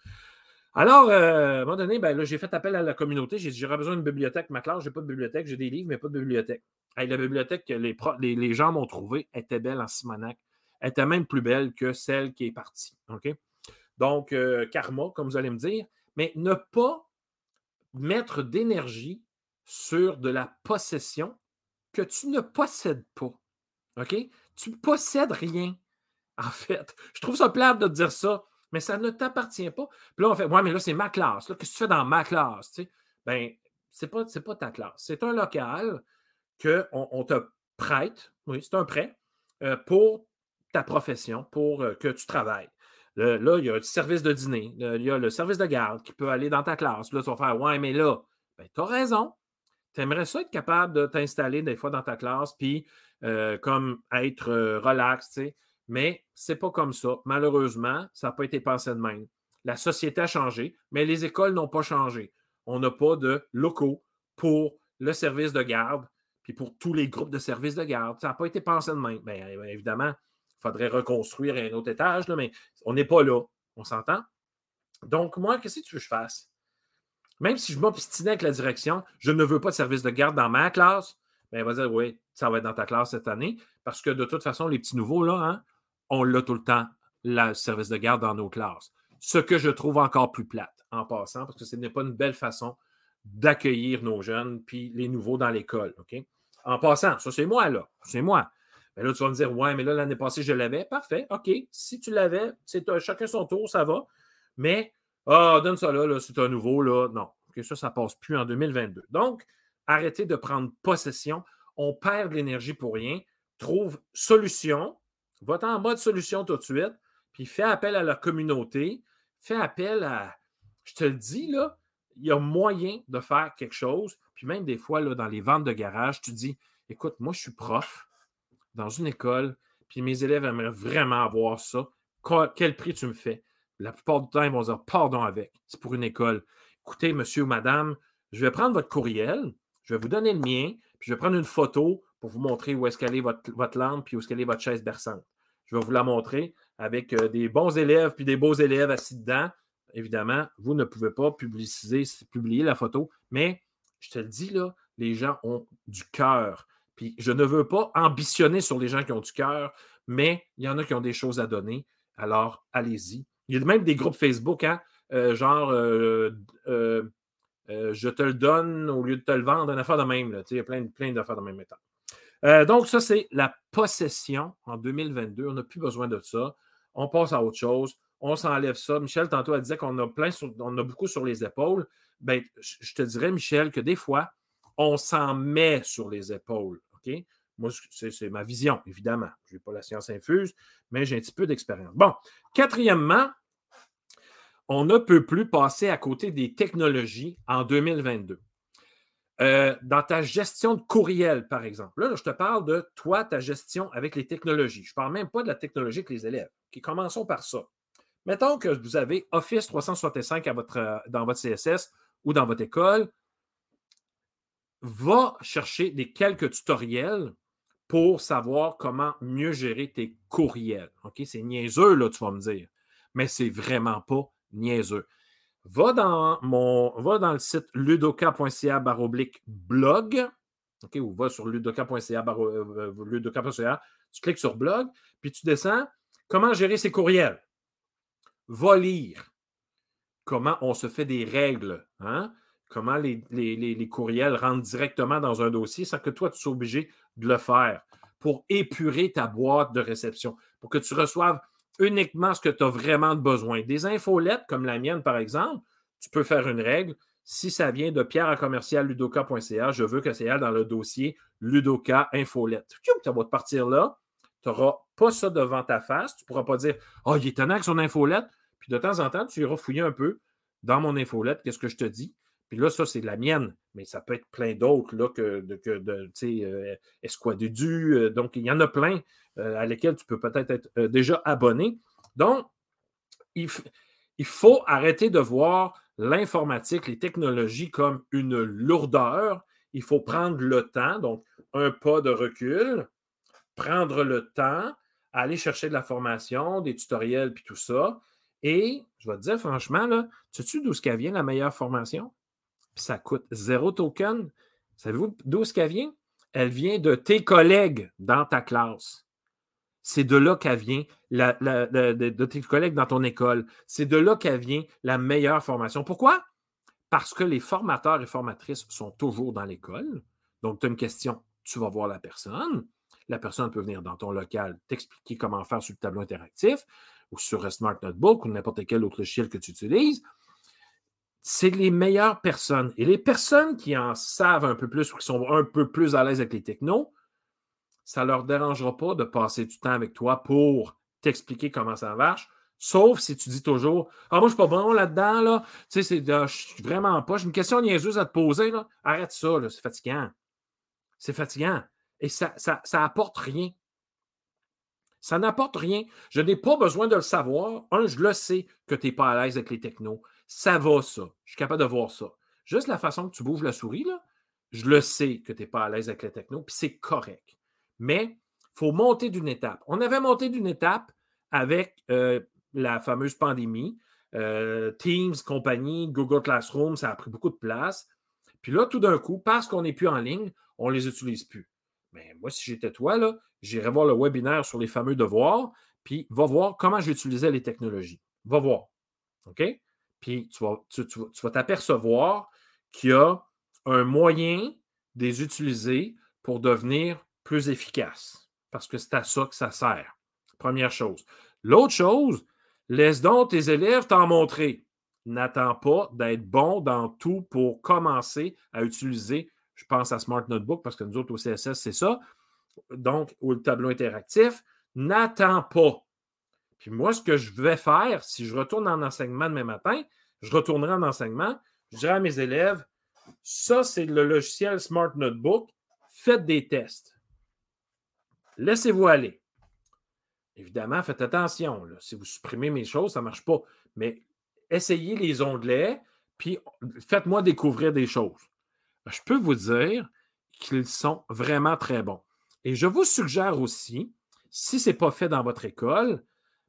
Alors, euh, à un moment donné, ben, j'ai fait appel à la communauté. J'ai dit, j'aurais besoin d'une bibliothèque. Ma classe, je n'ai pas de bibliothèque. J'ai des livres, mais pas de bibliothèque. la bibliothèque que les, les, gens m'ont trouvée était belle en Simonac. Elle était même plus belle que celle qui est partie. OK? Donc, euh, karma, comme vous allez me dire. Mais ne pas mettre d'énergie sur de la possession que tu ne possèdes pas. OK? Tu ne possèdes rien, en fait. Je trouve ça plate de dire ça, mais ça ne t'appartient pas. Puis là, on fait Ouais, mais là, c'est ma classe. Qu'est-ce que tu fais dans ma classe? Tu? Ben, ce n'est pas, pas ta classe. C'est un local qu'on on te prête, oui, c'est un prêt, euh, pour ta profession, pour euh, que tu travailles. Là, il y a le service de dîner, il y a le service de garde qui peut aller dans ta classe. Là, tu vas faire Ouais, mais là, ben, tu as raison. Tu aimerais ça être capable de t'installer des fois dans ta classe, puis euh, comme être euh, relax, tu sais. Mais c'est pas comme ça. Malheureusement, ça n'a pas été pensé de même. La société a changé, mais les écoles n'ont pas changé. On n'a pas de locaux pour le service de garde, puis pour tous les groupes de services de garde. Ça n'a pas été pensé de même. Bien, évidemment, il faudrait reconstruire un autre étage, mais on n'est pas là. On s'entend? Donc, moi, qu'est-ce que tu veux que je fasse? Même si je m'obstinais avec la direction, je ne veux pas de service de garde dans ma classe, bien, elle va dire oui, ça va être dans ta classe cette année, parce que de toute façon, les petits nouveaux, là, hein, on l'a tout le temps, le service de garde dans nos classes. Ce que je trouve encore plus plate en passant, parce que ce n'est pas une belle façon d'accueillir nos jeunes puis les nouveaux dans l'école. En passant, ça, c'est moi, là. C'est moi. Mais là, tu vas me dire, ouais, mais là, l'année passée, je l'avais. Parfait. OK. Si tu l'avais, c'est chacun son tour, ça va. Mais ah, donne ça là, c'est un nouveau, là. Non. ça, ça passe plus en 2022. Donc, arrêtez de prendre possession. On perd de l'énergie pour rien. Trouve solution. Va en mode solution tout de suite. Puis fais appel à la communauté. Fais appel à. Je te le dis, là, il y a moyen de faire quelque chose. Puis même des fois, là, dans les ventes de garage, tu dis écoute, moi, je suis prof dans une école, puis mes élèves aimeraient vraiment avoir ça. Quel prix tu me fais? La plupart du temps, ils vont dire pardon avec. C'est pour une école. Écoutez, monsieur ou madame, je vais prendre votre courriel, je vais vous donner le mien, puis je vais prendre une photo pour vous montrer où est-ce qu'elle est votre, lampe, puis où est-ce qu'elle est votre chaise berçante. Je vais vous la montrer avec euh, des bons élèves, puis des beaux élèves assis dedans. Évidemment, vous ne pouvez pas publier la photo, mais je te le dis, là, les gens ont du cœur. Puis je ne veux pas ambitionner sur les gens qui ont du cœur, mais il y en a qui ont des choses à donner. Alors, allez-y. Il y a même des groupes Facebook, hein, euh, genre euh, euh, je te le donne au lieu de te le vendre, une affaire de même. Il y a plein, plein d'affaires de même méthode. donc, ça, c'est la possession en 2022. On n'a plus besoin de ça. On passe à autre chose. On s'enlève ça. Michel, tantôt, elle disait qu'on a plein on a beaucoup sur les épaules. Ben, je te dirais, Michel, que des fois, on s'en met sur les épaules. Moi, c'est ma vision, évidemment. Je n'ai pas la science infuse, mais j'ai un petit peu d'expérience. Bon, quatrièmement, on ne peut plus passer à côté des technologies en 2022. Euh, dans ta gestion de courriel, par exemple. Là, je te parle de toi, ta gestion avec les technologies. Je ne parle même pas de la technologie avec les élèves. Commençons par ça. Mettons que vous avez Office 365 à votre, dans votre CSS ou dans votre école. Va chercher des quelques tutoriels pour savoir comment mieux gérer tes courriels. C'est niaiseux, là, tu vas me dire. Mais c'est vraiment pas niaiseux. Va dans, mon, va dans le site ludoka.ca blog. OK, ou va sur ludoka.ca euh, ludoka.ca, tu cliques sur blog, puis tu descends. Comment gérer ses courriels? Va lire comment on se fait des règles. Hein? Comment les, courriels rentrent directement dans un dossier sans que toi, tu sois obligé de le faire pour épurer ta boîte de réception, pour que tu reçoives uniquement ce que tu as vraiment besoin. Des infolettes, comme la mienne, par exemple, tu peux faire une règle. Si ça vient de pierre à commercial ludoka.ca, je veux que c'est dans le dossier Ludoka Infolette. Tu vas te partir là. Tu n'auras pas ça devant ta face. Tu ne pourras pas dire Oh, il est étonnant avec son infolette. Puis de temps en temps, tu iras fouiller un peu dans mon infolette, qu'est-ce que je te dis. Puis là, ça, c'est la mienne, mais ça peut être plein d'autres, là, que, de, que de, tu sais, euh, euh, donc, il y en a plein euh, à lesquels tu peux peut-être être, déjà abonné. Donc, il, il, faut arrêter de voir l'informatique, les technologies comme une lourdeur. Il faut prendre le temps, donc un pas de recul, prendre le temps, aller chercher de la formation, des tutoriels, puis tout ça. Et je vais te dire franchement, là, sais-tu d'où vient la meilleure formation? Ça coûte zéro token. Savez-vous d'où est-ce qu'elle vient? Elle vient de tes collègues dans ta classe. C'est de là qu'elle vient, de, tes collègues dans ton école. C'est de là qu'elle vient la meilleure formation. Pourquoi? Parce que les formateurs et formatrices sont toujours dans l'école. Donc, tu as une question, tu vas voir la personne. La personne peut venir dans ton local t'expliquer comment faire sur le tableau interactif ou sur Smart Notebook ou n'importe quel autre logiciel que tu utilises c'est les meilleures personnes. Et les personnes qui en savent un peu plus ou qui sont un peu plus à l'aise avec les technos, ça ne leur dérangera pas de passer du temps avec toi pour t'expliquer comment ça marche. Sauf si tu dis toujours Ah, moi, je ne suis pas bon là-dedans, là. Tu sais, ah, je suis vraiment pas. J'ai une question niaiseuse à te poser. Arrête ça. C'est fatigant. C'est fatigant. Et ça, ça, ça rien. Ça n'apporte rien. Je n'ai pas besoin de le savoir. Un, je le sais que tu n'es pas à l'aise avec les technos. Ça va, ça. Je suis capable de voir ça. Juste la façon que tu bouges la souris, là, je le sais que tu n'es pas à l'aise avec les techno, puis c'est correct. Mais il faut monter d'une étape. On avait monté d'une étape avec euh, la fameuse pandémie. Euh, Teams, compagnie, Google Classroom, ça a pris beaucoup de place. Puis là, tout d'un coup, parce qu'on n'est plus en ligne, on ne les utilise plus. Mais moi, si j'étais toi, là, j'irais voir le webinaire sur les fameux devoirs, puis va voir comment j'utilisais les technologies. Va voir. OK? Puis tu vas, t'apercevoir qu'il y a un moyen de les utiliser pour devenir plus efficaces. Parce que c'est à ça que ça sert. Première chose. L'autre chose, laisse donc tes élèves t'en montrer. N'attends pas d'être bon dans tout pour commencer à utiliser, je pense à Smart Notebook, parce que nous autres au CSS, c'est ça. Donc, ou le tableau interactif. N'attends pas puis moi, ce que je vais faire, si je retourne en enseignement demain matin, je retournerai en enseignement, je dirai à mes élèves, ça, c'est le logiciel Smart Notebook, faites des tests. Laissez-vous aller. Évidemment, faites attention. Si vous supprimez mes choses, ça ne marche pas. Mais essayez les onglets, puis faites-moi découvrir des choses. Je peux vous dire qu'ils sont vraiment très bons. Et je vous suggère aussi, si ce n'est pas fait dans votre école,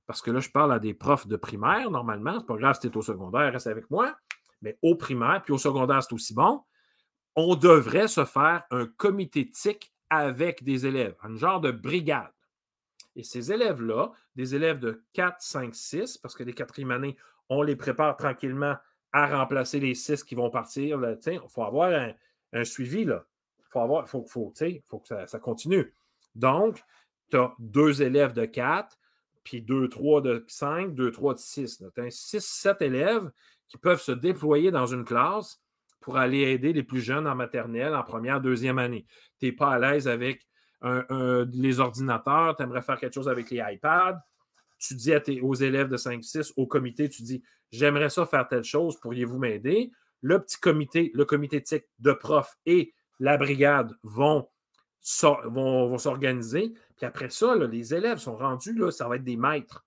parce que là, je parle à des profs de primaire, normalement. C'est pas grave si tu es au secondaire, reste avec moi. Mais au primaire, puis au secondaire, c'est aussi bon. on devrait se faire un comité TIC avec des élèves, un genre de brigade. Et ces élèves-là, des élèves de 4, 5, 6, parce que les quatrièmes années, on les prépare tranquillement à remplacer les 6 qui vont partir. Il faut avoir un, suivi. Il faut, faut, faut, faut que ça, ça, continue. Donc, tu as deux élèves de 4, puis deux, trois de 5, deux, trois de 6. Tu as 6, 7 élèves qui peuvent se déployer dans une classe pour aller aider les plus jeunes en maternelle, en première, deuxième année. Tu n'es pas à l'aise avec les ordinateurs, tu aimerais faire quelque chose avec les iPads. Tu dis aux élèves de 5-6, au comité, tu dis J'aimerais ça faire telle chose, pourriez-vous m'aider? Le petit comité, le comité TIC de profs et la brigade vont, vont, s'organiser. Puis après ça, les élèves sont rendus, là, ça va être des maîtres.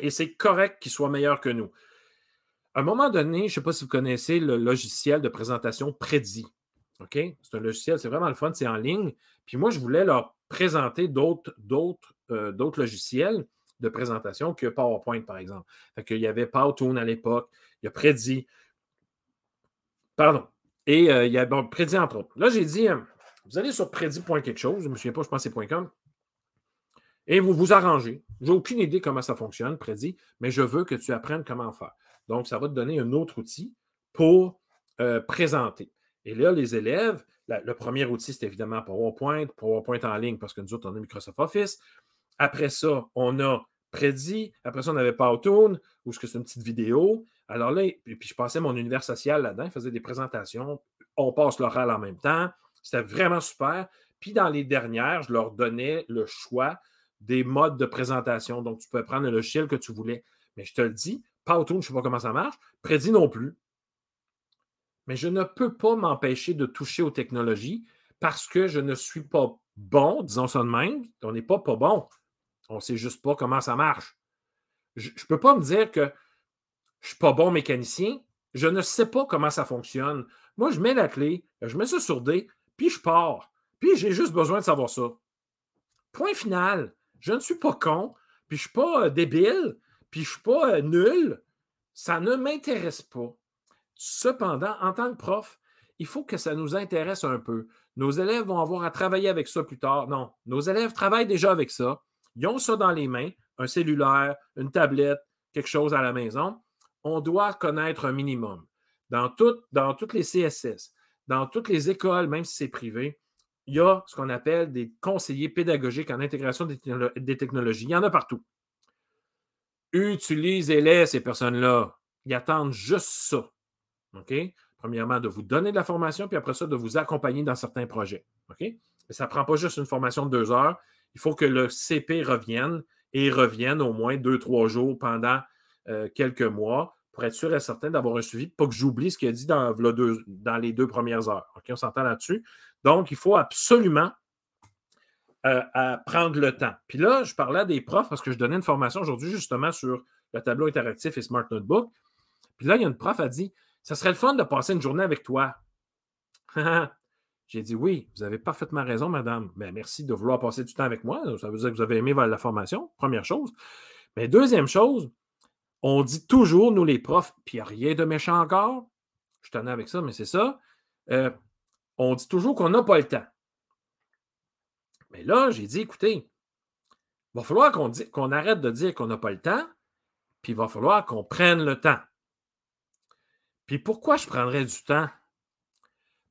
Et c'est correct qu'ils soient meilleurs que nous. À un moment donné, je ne sais pas si vous connaissez le logiciel de présentation Prédit. OK? C'est un logiciel, c'est vraiment le fun, c'est en ligne. Puis moi, je voulais leur présenter d'autres, euh, logiciels de présentation que PowerPoint, par exemple. Fait y avait Powtoon à l'époque, il y a Prédit. Pardon. Et euh, il y a bon, Prédit, entre autres. Là, j'ai dit, euh, vous allez sur prédit.quelque chose, je ne me souviens pas, je pense que c'est et vous vous arrangez. J'ai aucune idée comment ça fonctionne, Prédit, mais je veux que tu apprennes comment faire. Donc, ça va te donner un autre outil pour présenter. Et là, les élèves, le premier outil, c'est évidemment PowerPoint, PowerPoint en ligne parce que nous autres, on a Microsoft Office. Après ça, on a Prédit. Après ça, on avait Powtoon, où c'est une petite vidéo. Alors là, puis, je passais mon univers social là-dedans, je faisais des présentations. On passe l'oral en même temps. C'était vraiment super. Puis dans les dernières, je leur donnais le choix des modes de présentation. Donc, tu peux prendre le logiciel que tu voulais. Mais je te le dis, Powtoon, je ne sais pas comment ça marche. Prédit non plus mais je ne peux pas m'empêcher de toucher aux technologies parce que je ne suis pas bon, disons ça de même. On n'est pas pas bon. On ne sait juste pas comment ça marche. Je ne peux pas me dire que je ne suis pas bon mécanicien. Je ne sais pas comment ça fonctionne. Moi, je mets la clé, je mets ça sur D, puis je pars. Puis j'ai juste besoin de savoir ça. Point final. Je ne suis pas con, puis je ne suis pas euh, débile, puis je ne suis pas euh, nul. Ça ne m'intéresse pas. Cependant, en tant que prof, il faut que ça nous intéresse un peu. Nos élèves vont avoir à travailler avec ça plus tard. Non, nos élèves travaillent déjà avec ça. Ils ont ça dans les mains, un cellulaire, une tablette, quelque chose à la maison. On doit connaître un minimum. Dans, dans toutes les CSS, dans toutes les écoles, même si c'est privé, il y a ce qu'on appelle des conseillers pédagogiques en intégration des, technologies. Il y en a partout. Utilisez-les, ces personnes-là. Ils attendent juste ça. OK? Premièrement, de vous donner de la formation, puis après ça, de vous accompagner dans certains projets. OK? Mais ça ne prend pas juste une formation de deux heures. Il faut que le CP revienne et revienne au moins deux, trois jours pendant euh, quelques mois pour être sûr et certain d'avoir un suivi, pas que j'oublie ce qu'il a dit dans, les deux premières heures. On s'entend là-dessus. Donc, il faut absolument euh, prendre le temps. Puis là, je parlais des profs parce que je donnais une formation aujourd'hui justement sur le tableau interactif et Smart Notebook. Puis là, il y a une prof qui a dit ça serait le fun de passer une journée avec toi. J'ai dit oui, vous avez parfaitement raison, madame. Ben, merci de vouloir passer du temps avec moi. Ça veut dire que vous avez aimé la formation, première chose. Mais deuxième chose, on dit toujours, nous les profs, puis il n'y a rien de méchant encore. Je tenais avec ça, mais c'est ça. Euh, on dit toujours qu'on n'a pas le temps. Mais là, j'ai dit, écoutez, il va falloir qu'on arrête de dire qu'on n'a pas le temps, puis il va falloir qu'on prenne le temps. Puis pourquoi je prendrais du temps?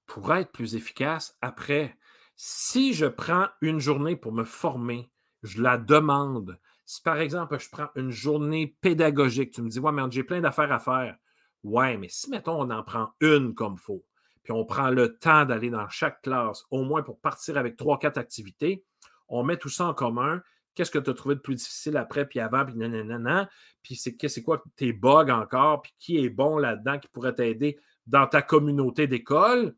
Pour être plus efficace après. Si je prends une journée pour me former, je la demande. Si par exemple, je prends une journée pédagogique, tu me dis, ouais, mais j'ai plein d'affaires à faire. Ouais, mais si, mettons, on en prend une comme faut, puis on prend le temps d'aller dans chaque classe, au moins pour partir avec trois, quatre activités, on met tout ça en commun, qu'est-ce que tu as trouvé de plus difficile après, puis avant, puis nanana, puis c'est quoi tes bugs encore, puis qui est bon là-dedans, qui pourrait t'aider dans ta communauté d'école,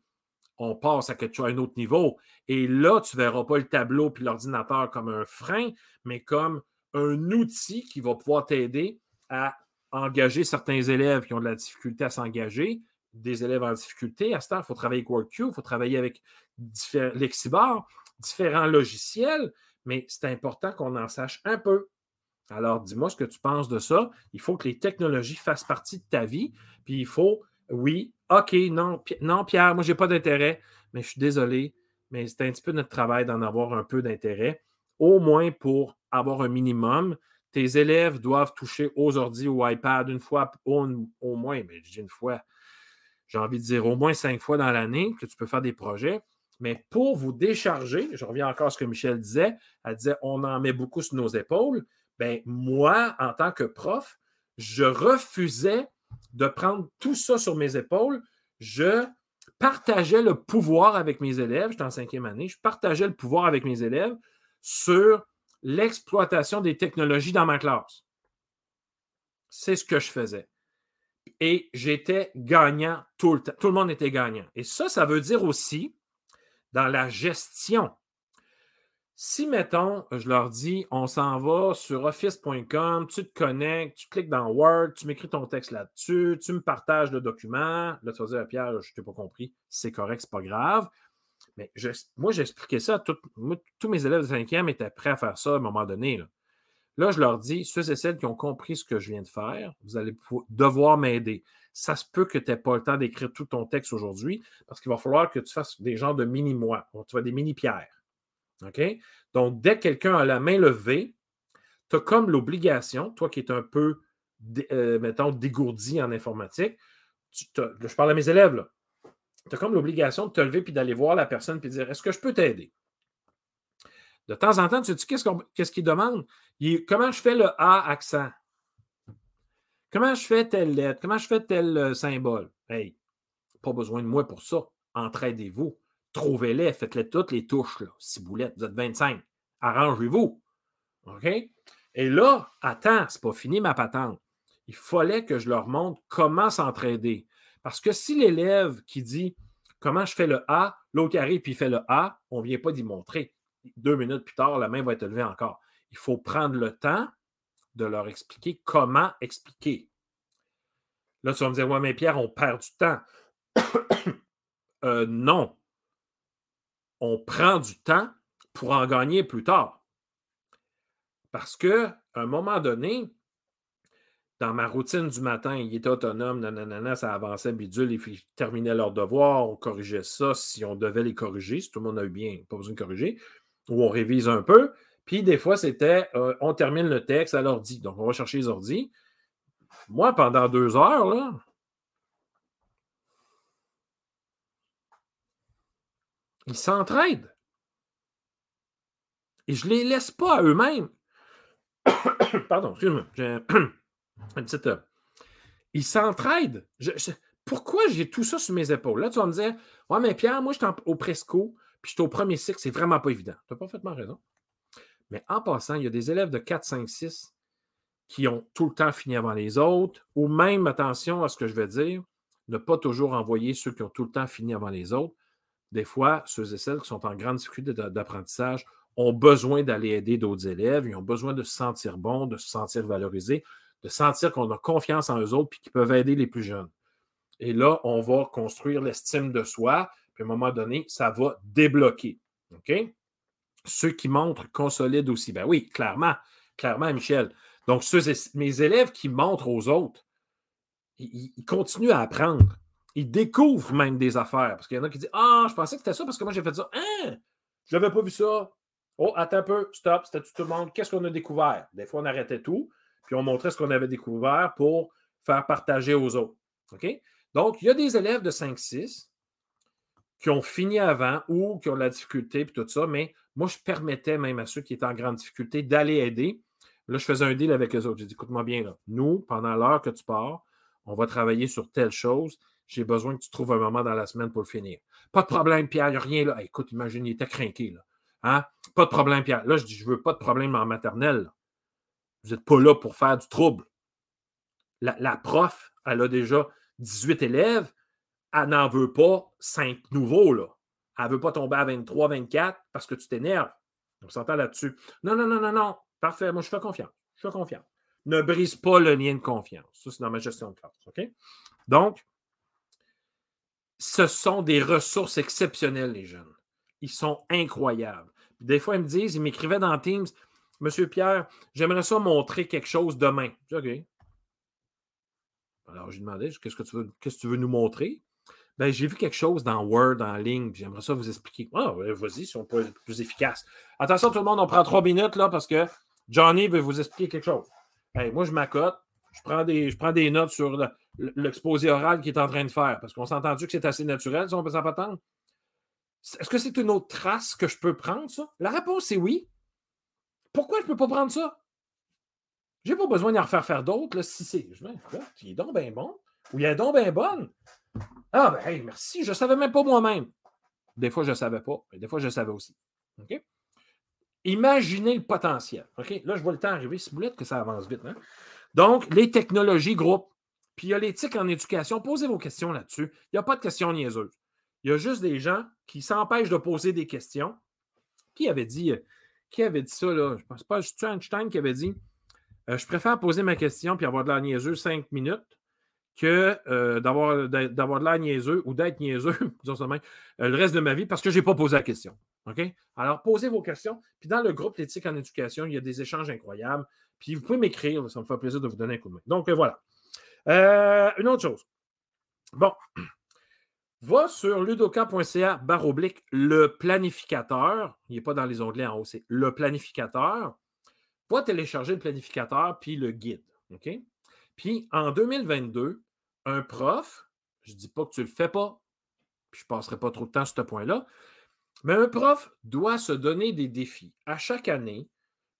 on passe à, quelque chose, à un autre niveau. Et là, tu ne verras pas le tableau puis l'ordinateur comme un frein, mais comme un outil qui va pouvoir t'aider à engager certains élèves qui ont de la difficulté à s'engager, des élèves en difficulté. À ce temps, il faut travailler avec WorkQ, il faut travailler avec Lexibar, différents logiciels mais c'est important qu'on en sache un peu. Alors, dis-moi ce que tu penses de ça. Il faut que les technologies fassent partie de ta vie, puis il faut Oui. OK, non, non Pierre, moi, je n'ai pas d'intérêt, mais je suis désolé, mais c'est un petit peu notre travail d'en avoir un peu d'intérêt, au moins pour avoir un minimum. Tes élèves doivent toucher aux ordi ou iPad une fois, au, au moins, mais j'ai une fois, j'ai envie de dire au moins cinq fois dans l'année que tu peux faire des projets. Mais pour vous décharger, je reviens encore à ce que Michel disait, elle disait on en met beaucoup sur nos épaules. Bien, moi, en tant que prof, je refusais de prendre tout ça sur mes épaules. Je partageais le pouvoir avec mes élèves, j'étais en cinquième année, je partageais le pouvoir avec mes élèves sur l'exploitation des technologies dans ma classe. C'est ce que je faisais. Et j'étais gagnant tout le temps. Tout le monde était gagnant. Et ça, ça veut dire aussi dans la gestion. Si, mettons, je leur dis, on s'en va sur office.com, tu te connectes, tu cliques dans Word, tu m'écris ton texte là-dessus, tu me partages le document. Là, tu vas dire, Pierre, je t'ai pas compris, c'est correct, c'est pas grave. Mais moi, j'expliquais ça à tous mes élèves de cinquième étaient prêts à faire ça à un moment donné. Là. là, je leur dis, ceux et celles qui ont compris ce que je viens de faire, vous allez devoir m'aider ça se peut que tu n'aies pas le temps d'écrire tout ton texte aujourd'hui parce qu'il va falloir que tu fasses des genres de mini-mois. Tu vois, des mini-pierres. OK? Donc, dès que quelqu'un a la main levée, tu as comme l'obligation, toi qui es un peu, euh, mettons, dégourdi en informatique, je parle à mes élèves, tu as comme l'obligation de te lever puis d'aller voir la personne de dire Est-ce que je peux t'aider? De temps en temps, tu te dis Qu'est-ce qu'il demande? Comment je fais le A accent? Comment je fais telle lettre? Comment je fais tel euh, symbole? Hey, pas besoin de moi pour ça. Entraidez-vous. Trouvez-les, faites-les toutes les touches, là. Ciboulette, vous êtes 25. Arrangez-vous. OK? Et là, attends, c'est pas fini ma patente. Il fallait que je leur montre comment s'entraider. Parce que si l'élève qui dit comment je fais le A, l'autre arrive puis il fait le A, on ne vient pas d'y montrer. Deux minutes plus tard, la main va être levée encore. Il faut prendre le temps de leur expliquer comment expliquer. Là, tu vas me dire, ouais, mais Pierre, on perd du temps. Euh, non. On prend du temps pour en gagner plus tard. Parce qu'à un moment donné, dans ma routine du matin, il était autonome, nanana, ça avançait bidule, ils terminaient leurs devoirs, on corrigeait ça si on devait les corriger, si tout le monde a eu bien, pas besoin de corriger, ou on révise un peu. Puis des fois, c'était euh, on termine le texte à l'ordi. Donc, on va chercher les ordis. Moi, pendant deux heures, là, ils s'entraident. Et je ne les laisse pas à eux-mêmes. Pardon, excuse-moi. Une petite. Euh, ils s'entraident. pourquoi j'ai tout ça sur mes épaules? Là, tu vas me dire Ouais, mais Pierre, moi, je suis au presco, puis je suis au premier cycle, c'est vraiment pas évident. Tu as parfaitement raison. Mais en passant, il y a des élèves de 4, 5, 6 qui ont tout le temps fini avant les autres, ou même, attention à ce que je vais dire, ne pas toujours envoyer ceux qui ont tout le temps fini avant les autres. Des fois, ceux et celles qui sont en grande difficulté d'apprentissage ont besoin d'aller aider d'autres élèves, ils ont besoin de se sentir bons, de se sentir valorisés, de sentir qu'on a confiance en eux autres et qu'ils peuvent aider les plus jeunes. Et là, on va construire l'estime de soi, puis à un moment donné, ça va débloquer. OK? Ceux qui montrent consolident aussi. Ben oui, clairement, clairement, Michel. Donc, mes élèves qui montrent aux autres, ils, continuent à apprendre. Ils découvrent même des affaires. Parce qu'il y en a qui disent Ah, je pensais que c'était ça parce que moi j'ai fait ça. Hein? Je n'avais pas vu ça. Oh, attends un peu, stop, c'était tout le monde. Qu'est-ce qu'on a découvert? Des fois, on arrêtait tout, puis on montrait ce qu'on avait découvert pour faire partager aux autres. OK? Donc, il y a des élèves de 5-6 qui ont fini avant ou qui ont de la difficulté, puis tout ça, mais moi, je permettais même à ceux qui étaient en grande difficulté d'aller aider. Là, je faisais un deal avec eux autres. J'ai dit, écoute-moi bien, là, nous, pendant l'heure que tu pars, on va travailler sur telle chose. J'ai besoin que tu trouves un moment dans la semaine pour le finir. Pas de problème, Pierre, il n'y a rien là. écoute, imagine, il était craqué, là. Hein? Pas de problème, Pierre. Là, je dis, je veux pas de problème en maternelle. Vous n'êtes pas là pour faire du trouble. La, prof, elle a déjà 18 élèves elle n'en veut pas cinq nouveaux, là. Elle ne veut pas tomber à 23, 24 parce que tu t'énerves. On s'entend là-dessus. Non, non, non, non, non. Parfait. Moi, je fais confiance. Je fais confiance. Ne brise pas le lien de confiance. Ça, c'est dans ma gestion de classe. OK? Donc, ce sont des ressources exceptionnelles, les jeunes. Ils sont incroyables. Des fois, ils me disent, ils m'écrivaient dans Teams, Monsieur Pierre, j'aimerais ça montrer quelque chose demain. OK. Alors, j'ai demandé Qu'est-ce que tu veux, qu'est-ce que tu veux nous montrer? Ben, J'ai vu quelque chose dans Word en ligne, j'aimerais ça vous expliquer. Ah, ben, vas-y, si on peut être plus efficace. Attention, tout le monde, on prend trois minutes là parce que Johnny veut vous expliquer quelque chose. moi, je m'accote, je prends, des, je prends des notes sur l'exposé oral qu'il est en train de faire parce qu'on s'est entendu que c'est assez naturel, si on peut s'en attendre. Est-ce que c'est une autre trace que je peux prendre, ça? La réponse est oui. Pourquoi je ne peux pas prendre ça? Je n'ai pas besoin d'en refaire faire d'autres. Si c'est. Je il est donc bien bon. Ou il est donc bien bonne. Ah, ben, hey, merci. Je ne savais même pas moi-même. Des fois, je ne savais pas. Mais des fois, je savais aussi. OK? Imaginez le potentiel. OK? Là, je vois le temps arriver. Si vous voulez que ça avance vite. Hein? Donc, les technologies groupe. Puis il y a l'éthique en éducation. Posez vos questions là-dessus. Il n'y a pas de questions niaiseuses. Il y a juste des gens qui s'empêchent de poser des questions. Qui avait dit, euh, qui avait dit ça, là? Je pense pas, c'est Einstein qui avait dit euh, Je préfère poser ma question puis avoir de la niaiseux cinq minutes que euh, d'avoir, de la niaiseux ou d'être niaiseux, disons ça même, le reste de ma vie parce que je n'ai pas posé la question. OK? Alors, posez vos questions. Puis dans le groupe L'éthique en éducation, il y a des échanges incroyables. Puis vous pouvez m'écrire, ça me fait plaisir de vous donner un coup de main. Donc voilà. une autre chose. Bon, Va sur ludoka.ca baroblique le planificateur. Il n'est pas dans les onglets en haut, c'est le planificateur. Va télécharger le planificateur puis le guide. OK? Puis en 2022, un prof, je ne dis pas que tu ne le fais pas, puis je ne passerai pas trop de temps sur ce point-là, mais un prof doit se donner des défis. À chaque année,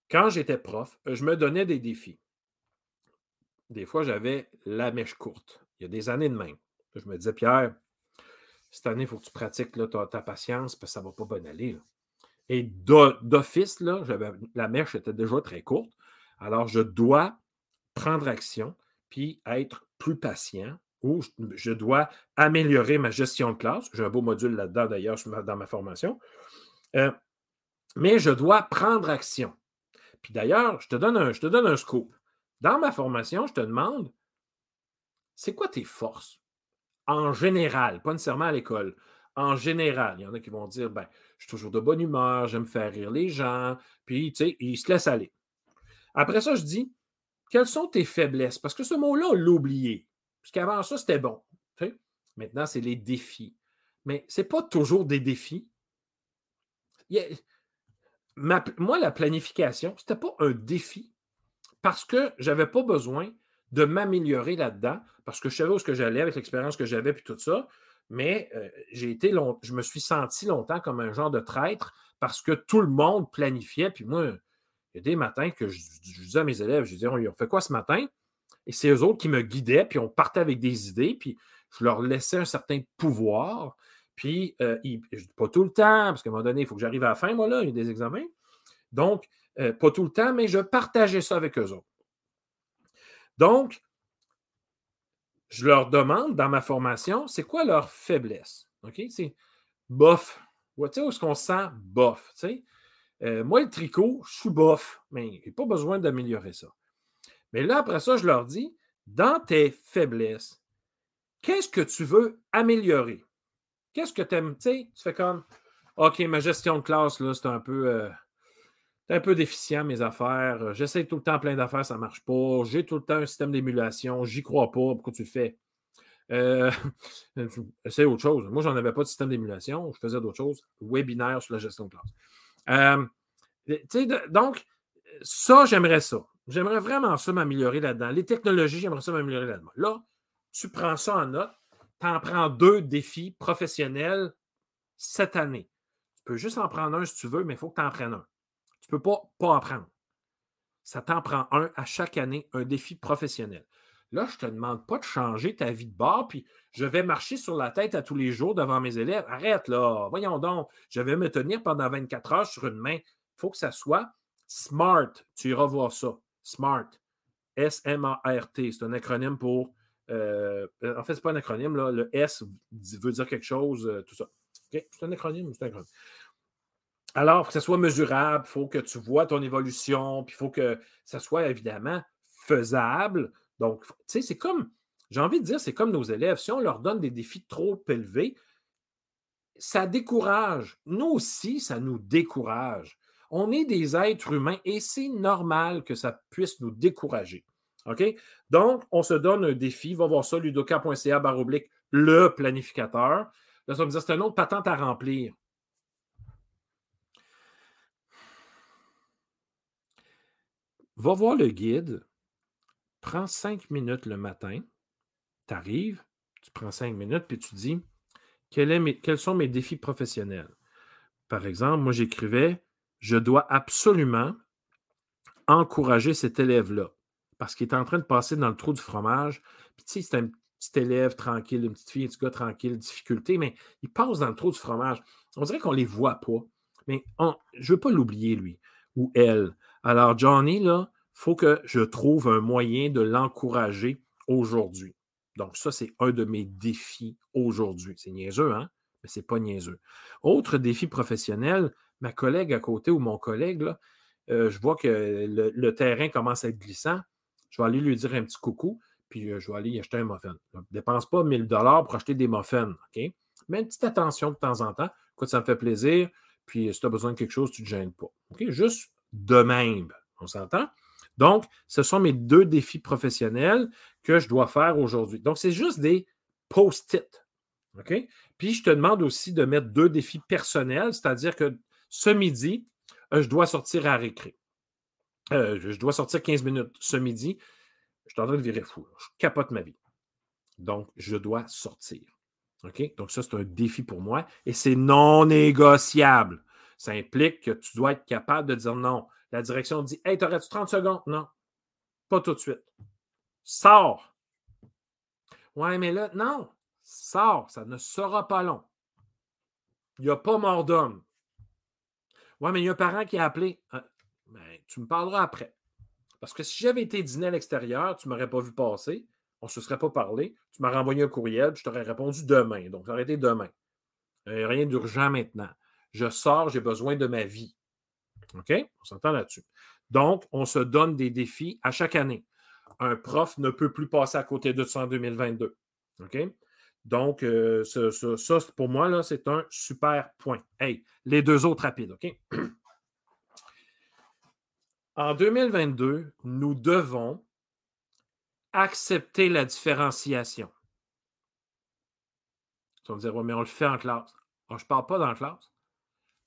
quand j'étais prof, je me donnais des défis. Des fois, j'avais la mèche courte. Il y a des années de même. Je me disais, Pierre, cette année, il faut que tu pratiques ta, patience parce que ça ne va pas bien aller. Et d'office, la mèche était déjà très courte. Alors, je dois prendre action puis être plus patient ou je dois améliorer ma gestion de classe. J'ai un beau module là-dedans, d'ailleurs, dans ma formation. Euh, mais je dois prendre action. Puis d'ailleurs, je, te donne un, je te donne un scoop. Dans ma formation, je te demande, c'est quoi tes forces? En général, pas nécessairement à l'école, en général, il y en a qui vont dire ben, je suis toujours de bonne humeur, j'aime faire rire les gens, puis tu ils se laissent aller. Après ça, je dis quelles sont tes faiblesses? Parce que ce mot-là, on l'a oublié. Parce qu'avant ça, c'était bon. Maintenant, c'est les défis. Mais ce n'est pas toujours des défis. moi, la planification, ce n'était pas un défi parce que je n'avais pas besoin de m'améliorer là-dedans parce que je savais où ce que j'allais avec l'expérience que j'avais puis tout ça. Mais euh, j'ai été long... je me suis senti longtemps comme un genre de traître parce que tout le monde planifiait. Puis moi, il y a des matins que je, disais à mes élèves, je disais, on fait quoi ce matin? Et c'est eux autres qui me guidaient, puis on partait avec des idées, puis je leur laissais un certain pouvoir. Puis, euh, pas tout le temps, parce qu'à un moment donné, il faut que j'arrive à la fin, moi, là, il y a des examens. Donc, euh, pas tout le temps, mais je partageais ça avec eux autres. Donc, je leur demande dans ma formation, c'est quoi leur faiblesse? OK? C'est bof. Tu sais, où est-ce qu'on sent bof? Euh, moi, le tricot, je suis bof, mais a pas besoin d'améliorer ça. Mais là, après ça, je leur dis, dans tes faiblesses, qu'est-ce que tu veux améliorer? Qu'est-ce que tu aimes? Tu tu fais comme, OK, ma gestion de classe, là, c'est un peu. Euh, un peu déficient, mes affaires. Euh, j'essaie tout le temps plein d'affaires, ça ne marche pas. J'ai tout le temps un système d'émulation, j'y crois pas. Pourquoi tu le fais? Euh, Essaye autre chose. Moi, je n'en avais pas de système d'émulation. Je faisais d'autres choses. Webinaire sur la gestion de classe. Euh, donc, ça, j'aimerais ça. J'aimerais vraiment ça m'améliorer là-dedans. Les technologies, j'aimerais ça m'améliorer là-dedans. Là, tu prends ça en note. Tu en prends deux défis professionnels cette année. Tu peux juste en prendre un si tu veux, mais il faut que tu en prennes un. Tu ne peux pas, pas en prendre. Ça t'en prend un à chaque année, un défi professionnel. Là, je ne te demande pas de changer ta vie de bord, puis je vais marcher sur la tête à tous les jours devant mes élèves. Arrête là, voyons donc, je vais me tenir pendant 24 heures sur une main. Il faut que ça soit SMART. Tu iras voir ça. SMART. S-M-A-R-T. C'est un acronyme pour. Euh, en fait, ce n'est pas un acronyme. Là. Le S veut dire quelque chose, euh, tout ça. C'est un acronyme, c'est un acronyme. Alors, il faut que ça soit mesurable, il faut que tu vois ton évolution, puis il faut que ça soit évidemment faisable. Donc, tu sais, c'est comme, j'ai envie de dire, c'est comme nos élèves. Si on leur donne des défis trop élevés, ça décourage. Nous aussi, ça nous décourage. On est des êtres humains et c'est normal que ça puisse nous décourager. OK? Donc, on se donne un défi. Va voir ça, ludoka.ca le planificateur. Là, ça va me dire c'est une autre patente à remplir. Va voir le guide. Prends cinq minutes le matin. Tu arrives, tu prends cinq minutes, puis tu dis quels sont mes défis professionnels? Par exemple, moi, j'écrivais Je dois absolument encourager cet élève-là parce qu'il est en train de passer dans le trou du fromage. Puis, tu sais, c'est un petit élève tranquille, une petite fille, un petit gars tranquille, difficulté, mais il passe dans le trou du fromage. On dirait qu'on ne les voit pas. Mais je ne veux pas l'oublier, lui ou elle. Alors, Johnny, là, il faut que je trouve un moyen de l'encourager aujourd'hui. Donc, ça, c'est un de mes défis aujourd'hui. C'est niaiseux, hein? Mais ce n'est pas niaiseux. Autre défi professionnel, ma collègue à côté ou mon collègue, euh, je vois que le, terrain commence à être glissant. Je vais aller lui dire un petit coucou, puis euh, je vais aller y acheter un muffin. Ne dépense pas 1000 dollars pour acheter des muffins, OK? Mais une petite attention de temps en temps. Écoute, ça me fait plaisir. Puis si tu as besoin de quelque chose, tu ne te gênes pas. OK? Juste de même. On s'entend? Donc, ce sont mes deux défis professionnels que je dois faire aujourd'hui. Donc, c'est juste des post-it. OK? Puis, je te demande aussi de mettre deux défis personnels, c'est-à-dire que ce midi, euh, je dois sortir à récré. Euh, je dois sortir 15 minutes ce midi. Je suis en train de virer fou. Je capote ma vie. Donc, je dois sortir. OK? Donc, ça, c'est un défi pour moi et c'est non négociable. Ça implique que tu dois être capable de dire non. La direction dit Hey, t'aurais-tu 30 secondes? Non. Pas tout de suite. Sors. Ouais, mais là, non. Sors. Ça ne sera pas long. Il n'y a pas mort d'homme. Ouais, mais il y a un parent qui a appelé. Ah, ben, tu me parleras après. Parce que si j'avais été dîner à l'extérieur, tu ne m'aurais pas vu passer, on ne se serait pas parlé, tu m'aurais envoyé un courriel, je t'aurais répondu demain. Donc, ça aurait été demain. rien d'urgent maintenant. Je sors, j'ai besoin de ma vie. OK? On s'entend là-dessus. Donc, on se donne des défis à chaque année. Un prof ne peut plus passer à côté de ça en 2022. OK? Donc, euh, ça, pour moi, là, c'est un super point. Hey, les deux autres rapides, OK? En 2022, nous devons accepter la différenciation. Tu vas me dire, mais on le fait en classe. je ne parle pas dans la classe.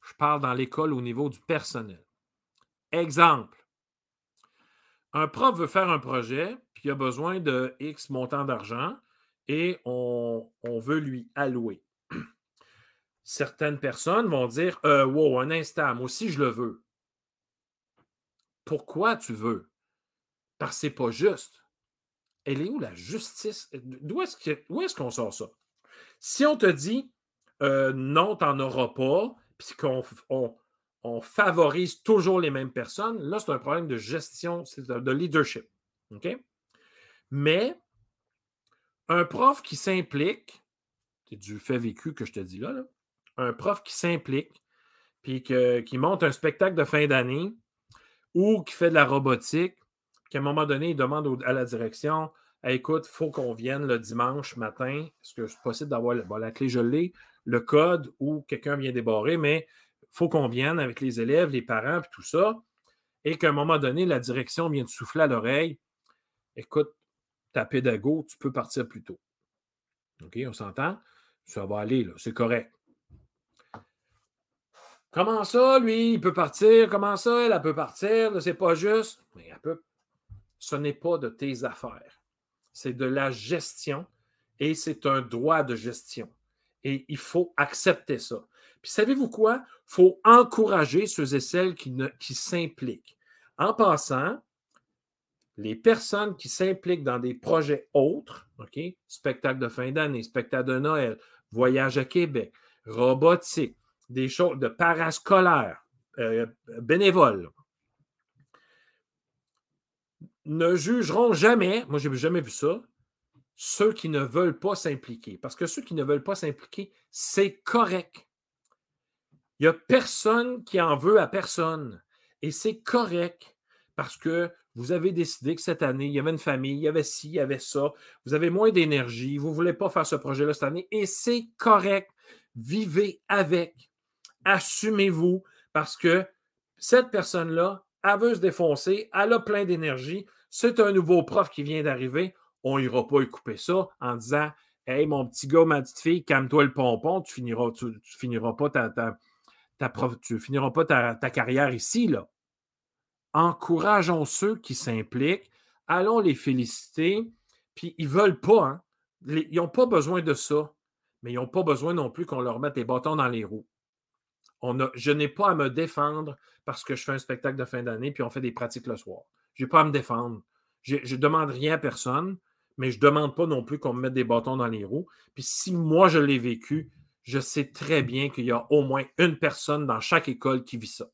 Je parle dans l'école au niveau du personnel. Exemple. Un prof veut faire un projet, puis il a besoin de X montant d'argent et on, veut lui allouer. Certaines personnes vont dire euh, Wow, un instant, moi aussi je le veux. Pourquoi tu veux? Parce que ce n'est pas juste. Elle est où la justice? D'où est-ce qu'on sort ça? Si on te dit euh, non, tu n'en auras pas, puis qu'on on, favorise toujours les mêmes personnes, là, c'est un problème de gestion, de leadership. Mais un prof qui s'implique, c'est du fait vécu que je te dis là, un prof qui s'implique, puis qui monte un spectacle de fin d'année ou qui fait de la robotique, qu'à un moment donné, il demande à la direction écoute, il faut qu'on vienne le dimanche matin. Est-ce que c'est possible d'avoir la clé, je l'ai, le code ou quelqu'un vient débarrer, mais il faut qu'on vienne avec les élèves, les parents, puis tout ça. Et qu'à un moment donné, la direction vient de souffler à l'oreille. Écoute, ta pédago, tu peux partir plus tôt. OK, on s'entend? Ça va aller, là, c'est correct. Comment ça, lui, il peut partir? Comment ça, elle, elle peut partir? C'est pas juste. Mais elle peut. Ce n'est pas de tes affaires. C'est de la gestion et c'est un droit de gestion. Et il faut accepter ça. Puis savez-vous quoi? Il faut encourager ceux et celles qui, s'impliquent. En passant, les personnes qui s'impliquent dans des projets autres, OK? Spectacle de fin d'année, spectacle de Noël, voyage à Québec, robotique, des choses de parascolaires, euh, bénévoles, ne jugeront jamais, moi je n'ai jamais vu ça, ceux qui ne veulent pas s'impliquer. Parce que ceux qui ne veulent pas s'impliquer, c'est correct. Il n'y a personne qui en veut à personne. Et c'est correct parce que vous avez décidé que cette année, il y avait une famille, il y avait ci, il y avait ça. Vous avez moins d'énergie, vous ne voulez pas faire ce projet-là cette année. Et c'est correct. Vivez avec. Assumez-vous parce que cette personne-là, elle veut se défoncer, elle a plein d'énergie. C'est un nouveau prof qui vient d'arriver. On n'ira pas y couper ça en disant Hey, mon petit gars, ma petite fille, calme-toi le pompon, tu finiras, tu, finiras pas ta, ta, tu finiras pas ta, ta carrière ici. Là. Encourageons ceux qui s'impliquent. Allons les féliciter. Puis ils ne veulent pas, hein? ils n'ont pas besoin de ça, mais ils n'ont pas besoin non plus qu'on leur mette des bâtons dans les roues. On a, je n'ai pas à me défendre parce que je fais un spectacle de fin d'année puis on fait des pratiques le soir. Je n'ai pas à me défendre. Je ne demande rien à personne, mais je ne demande pas non plus qu'on me mette des bâtons dans les roues. Puis si moi je l'ai vécu, je sais très bien qu'il y a au moins une personne dans chaque école qui vit ça.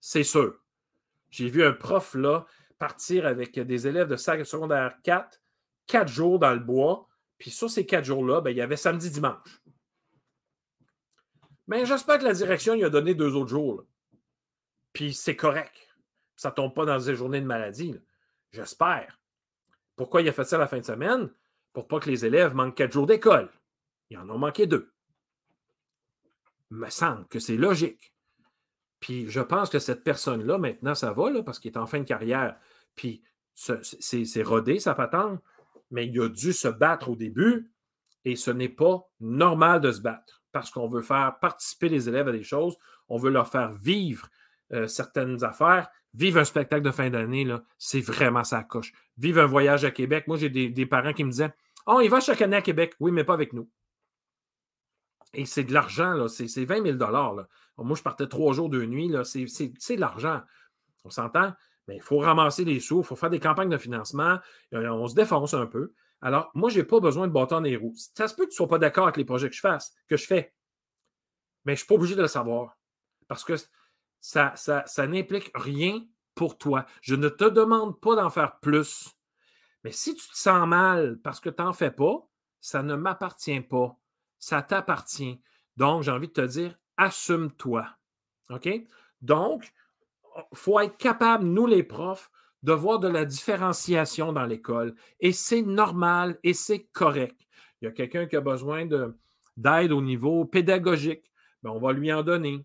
C'est sûr. J'ai vu un prof là partir avec des élèves de secondaire 4, quatre jours dans le bois, puis sur ces quatre jours-là, ben, il y avait samedi, dimanche. Mais j'espère que la direction lui a donné deux autres jours. Puis c'est correct. Ça ne tombe pas dans des journées de maladie. J'espère. Pourquoi il a fait ça la fin de semaine? Pour pas que les élèves manquent quatre jours d'école. Ils en ont manqué deux. Me semble que c'est logique. Puis je pense que cette personne-là, maintenant, ça va, parce qu'il est en fin de carrière. Puis c'est rodé, sa patente, mais il a dû se battre au début et ce n'est pas normal de se battre parce qu'on veut faire participer les élèves à des choses, on veut leur faire vivre euh, certaines affaires. Vivre un spectacle de fin d'année, c'est vraiment sa coche. Vivre un voyage à Québec. Moi, j'ai des, parents qui me disaient Oh, il va chaque année à Québec. Oui, mais pas avec nous. Et c'est de l'argent, c'est 20 000 là. Moi, je partais trois jours, deux nuits. C'est de l'argent. On s'entend? Mais il faut ramasser les sous, il faut faire des campagnes de financement. Euh, on se défonce un peu. Alors, moi, je n'ai pas besoin de bâton des roues. Ça se peut que tu ne sois pas d'accord avec les projets que je fasse, que je fais. Mais je ne suis pas obligé de le savoir. Parce que ça, n'implique rien pour toi. Je ne te demande pas d'en faire plus. Mais si tu te sens mal parce que tu n'en fais pas, ça ne m'appartient pas. Ça t'appartient. Donc, j'ai envie de te dire, assume-toi. OK? Donc, il faut être capable, nous les profs, de voir de la différenciation dans l'école. Et c'est normal et c'est correct. Il y a quelqu'un qui a besoin d'aide au niveau pédagogique. Bien, on va lui en donner.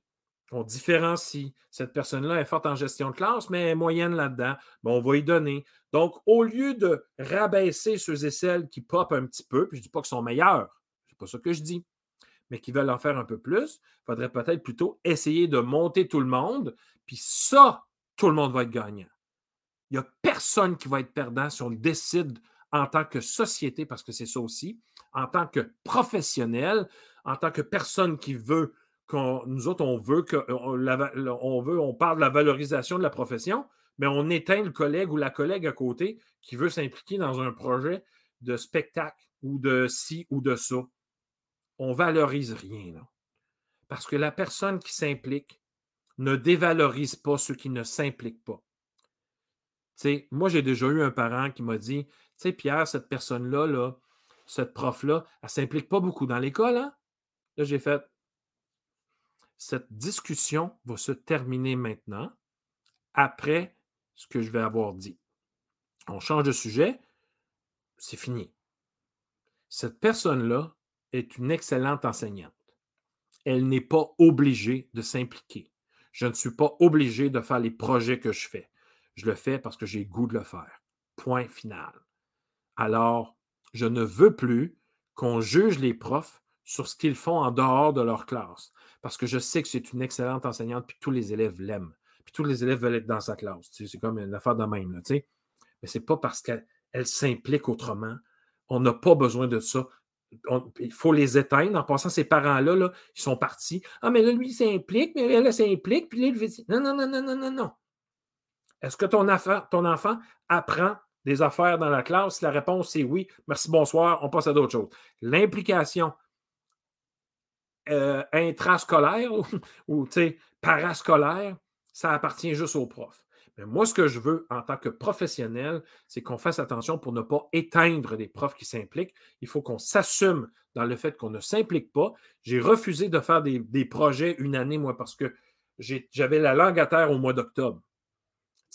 On différencie. Cette personne-là est forte en gestion de classe, mais est moyenne là-dedans. On va y donner. Donc, au lieu de rabaisser ceux et celles qui popent un petit peu, puis je ne dis pas qu'ils sont meilleurs, c'est pas ça que je dis, mais qui veulent en faire un peu plus, il faudrait peut-être plutôt essayer de monter tout le monde, puis ça, tout le monde va être gagnant. Il n'y a personne qui va être perdant si on décide en tant que société, parce que c'est ça aussi, en tant que professionnel, en tant que personne qui veut nous autres, on veut on, parle de la valorisation de la profession, mais on éteint le collègue ou la collègue à côté qui veut s'impliquer dans un projet de spectacle ou de ci ou de ça. On valorise rien. Parce que la personne qui s'implique ne dévalorise pas ceux qui ne s'impliquent pas moi, j'ai déjà eu un parent qui m'a dit, tu sais, Pierre, cette personne-là, là, cette prof-là, elle ne s'implique pas beaucoup dans l'école. Hein? Là, j'ai fait, cette discussion va se terminer maintenant, après ce que je vais avoir dit. On change de sujet, c'est fini. Cette personne-là est une excellente enseignante. Elle n'est pas obligée de s'impliquer. Je ne suis pas obligé de faire les projets que je fais. Je le fais parce que j'ai goût de le faire. Point final. Alors, je ne veux plus qu'on juge les profs sur ce qu'ils font en dehors de leur classe. Parce que je sais que c'est une excellente enseignante, puis tous les élèves l'aiment. Puis tous les élèves veulent être dans sa classe. c'est comme une affaire de même. Là, Mais ce n'est pas parce qu'elle s'implique autrement. On n'a pas besoin de ça. il faut les éteindre. En passant, ces parents-là, là, ils sont partis. Ah, mais là, lui, il s'implique, mais elle, s'implique, puis là, il dit Non, non, non, non, non, non, non. Est-ce que ton, enfant apprend des affaires dans la classe? La réponse est oui, merci, bonsoir, on passe à d'autres choses. L'implication euh, intrascolaire ou, parascolaire, ça appartient juste aux profs. Mais moi, ce que je veux en tant que professionnel, c'est qu'on fasse attention pour ne pas éteindre les profs qui s'impliquent. Il faut qu'on s'assume dans le fait qu'on ne s'implique pas. J'ai refusé de faire des, projets une année, moi, parce que j'avais la langue à terre au mois d'octobre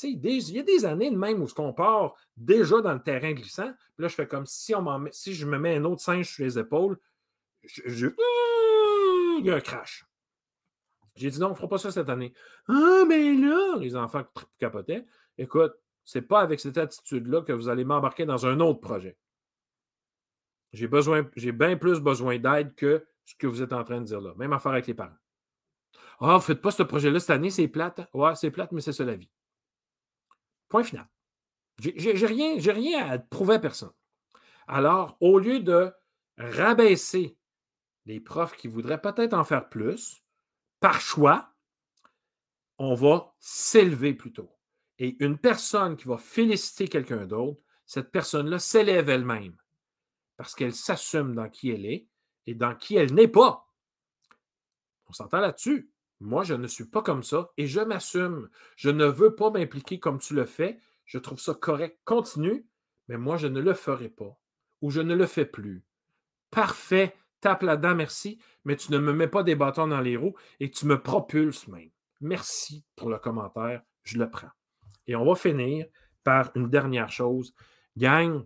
il y a des années de même où on part déjà dans le terrain glissant. Puis là, je fais comme si, on si je me mets un autre singe sur les épaules, je, il y a un crash. J'ai dit non, on ne fera pas ça cette année. Ah, mais là, les enfants capotaient. Écoute, ce n'est pas avec cette attitude-là que vous allez m'embarquer dans un autre projet. J'ai besoin, j'ai bien plus besoin d'aide que ce que vous êtes en train de dire là. Même affaire avec les parents. Ah, oh, faites pas ce projet-là cette année, c'est plate. Ouais, c'est plate, mais c'est ça la vie. Point final. J'ai rien, rien à prouver à personne. Alors, au lieu de rabaisser les profs qui voudraient peut-être en faire plus, par choix, on va s'élever plutôt. Et une personne qui va féliciter quelqu'un d'autre, cette personne-là s'élève elle-même parce qu'elle s'assume dans qui elle est et dans qui elle n'est pas. On s'entend là-dessus. Moi, je ne suis pas comme ça et je m'assume. Je ne veux pas m'impliquer comme tu le fais. Je trouve ça correct. Continue, mais moi, je ne le ferai pas ou je ne le fais plus. Parfait, tape là-dedans, merci, mais tu ne me mets pas des bâtons dans les roues et tu me propulses même. Merci pour le commentaire, je le prends. Et on va finir par une dernière chose. Gang,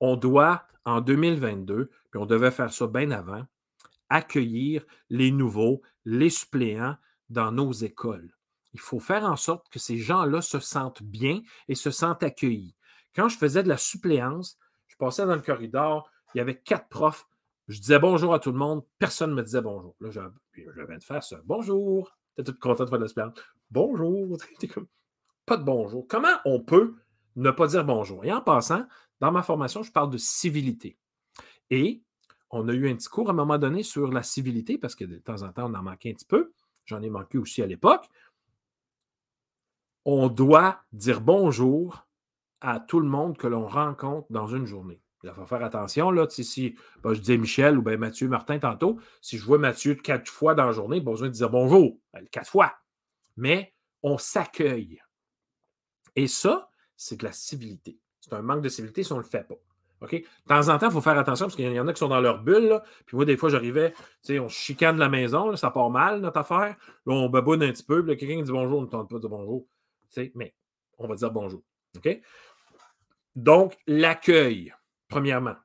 on doit, en 2022, puis on devait faire ça bien avant, accueillir les nouveaux, les suppléants dans nos écoles. Il faut faire en sorte que ces gens-là se sentent bien et se sentent accueillis. Quand je faisais de la suppléance, je passais dans le corridor, il y avait quatre profs. Je disais bonjour à tout le monde, personne ne me disait bonjour. Là, je, viens de faire ça. Bonjour. Tu es tout content de faire suppléance. Bonjour. Pas de bonjour. Comment on peut ne pas dire bonjour? Et en passant, dans ma formation, je parle de civilité. Et on a eu un petit cours à un moment donné sur la civilité, parce que de temps en temps, on en manquait un petit peu. J'en ai manqué aussi à l'époque. On doit dire bonjour à tout le monde que l'on rencontre dans une journée. Il faut faire attention, là, si ben, je disais Michel ou bien Mathieu Martin tantôt, si je vois Mathieu quatre fois dans la journée, pas besoin de dire bonjour, ben, quatre fois. Mais on s'accueille. Et ça, c'est de la civilité. C'est un manque de civilité si on ne le fait pas. OK? De temps en temps, il faut faire attention parce qu'il y en a qui sont dans leur bulle. Puis moi, des fois, j'arrivais, on chicane la maison, ça part mal, notre affaire. Là, on baboune un petit peu. Puis quelqu'un dit bonjour, on ne tente pas de dire bonjour. Mais on va dire bonjour. Donc, l'accueil, premièrement.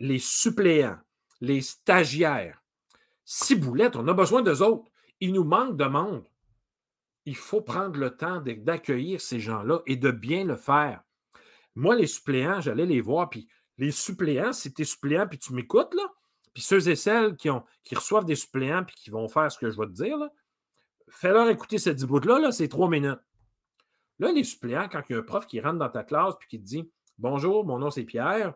Les suppléants, les stagiaires. Ciboulette, on a besoin d'eux autres. Il nous manque de monde. Il faut prendre le temps d'accueillir ces gens-là et de bien le faire. Moi, les suppléants, j'allais les voir, puis les suppléants, si tu es suppléant, puis tu m'écoutes, là, puis ceux et celles qui, reçoivent des suppléants, puis qui vont faire ce que je vais te dire, fais-leur écouter cette bout-là, -là, c'est trois minutes. Là, les suppléants, quand il y a un prof qui rentre dans ta classe, puis qui te dit Bonjour, mon nom c'est Pierre,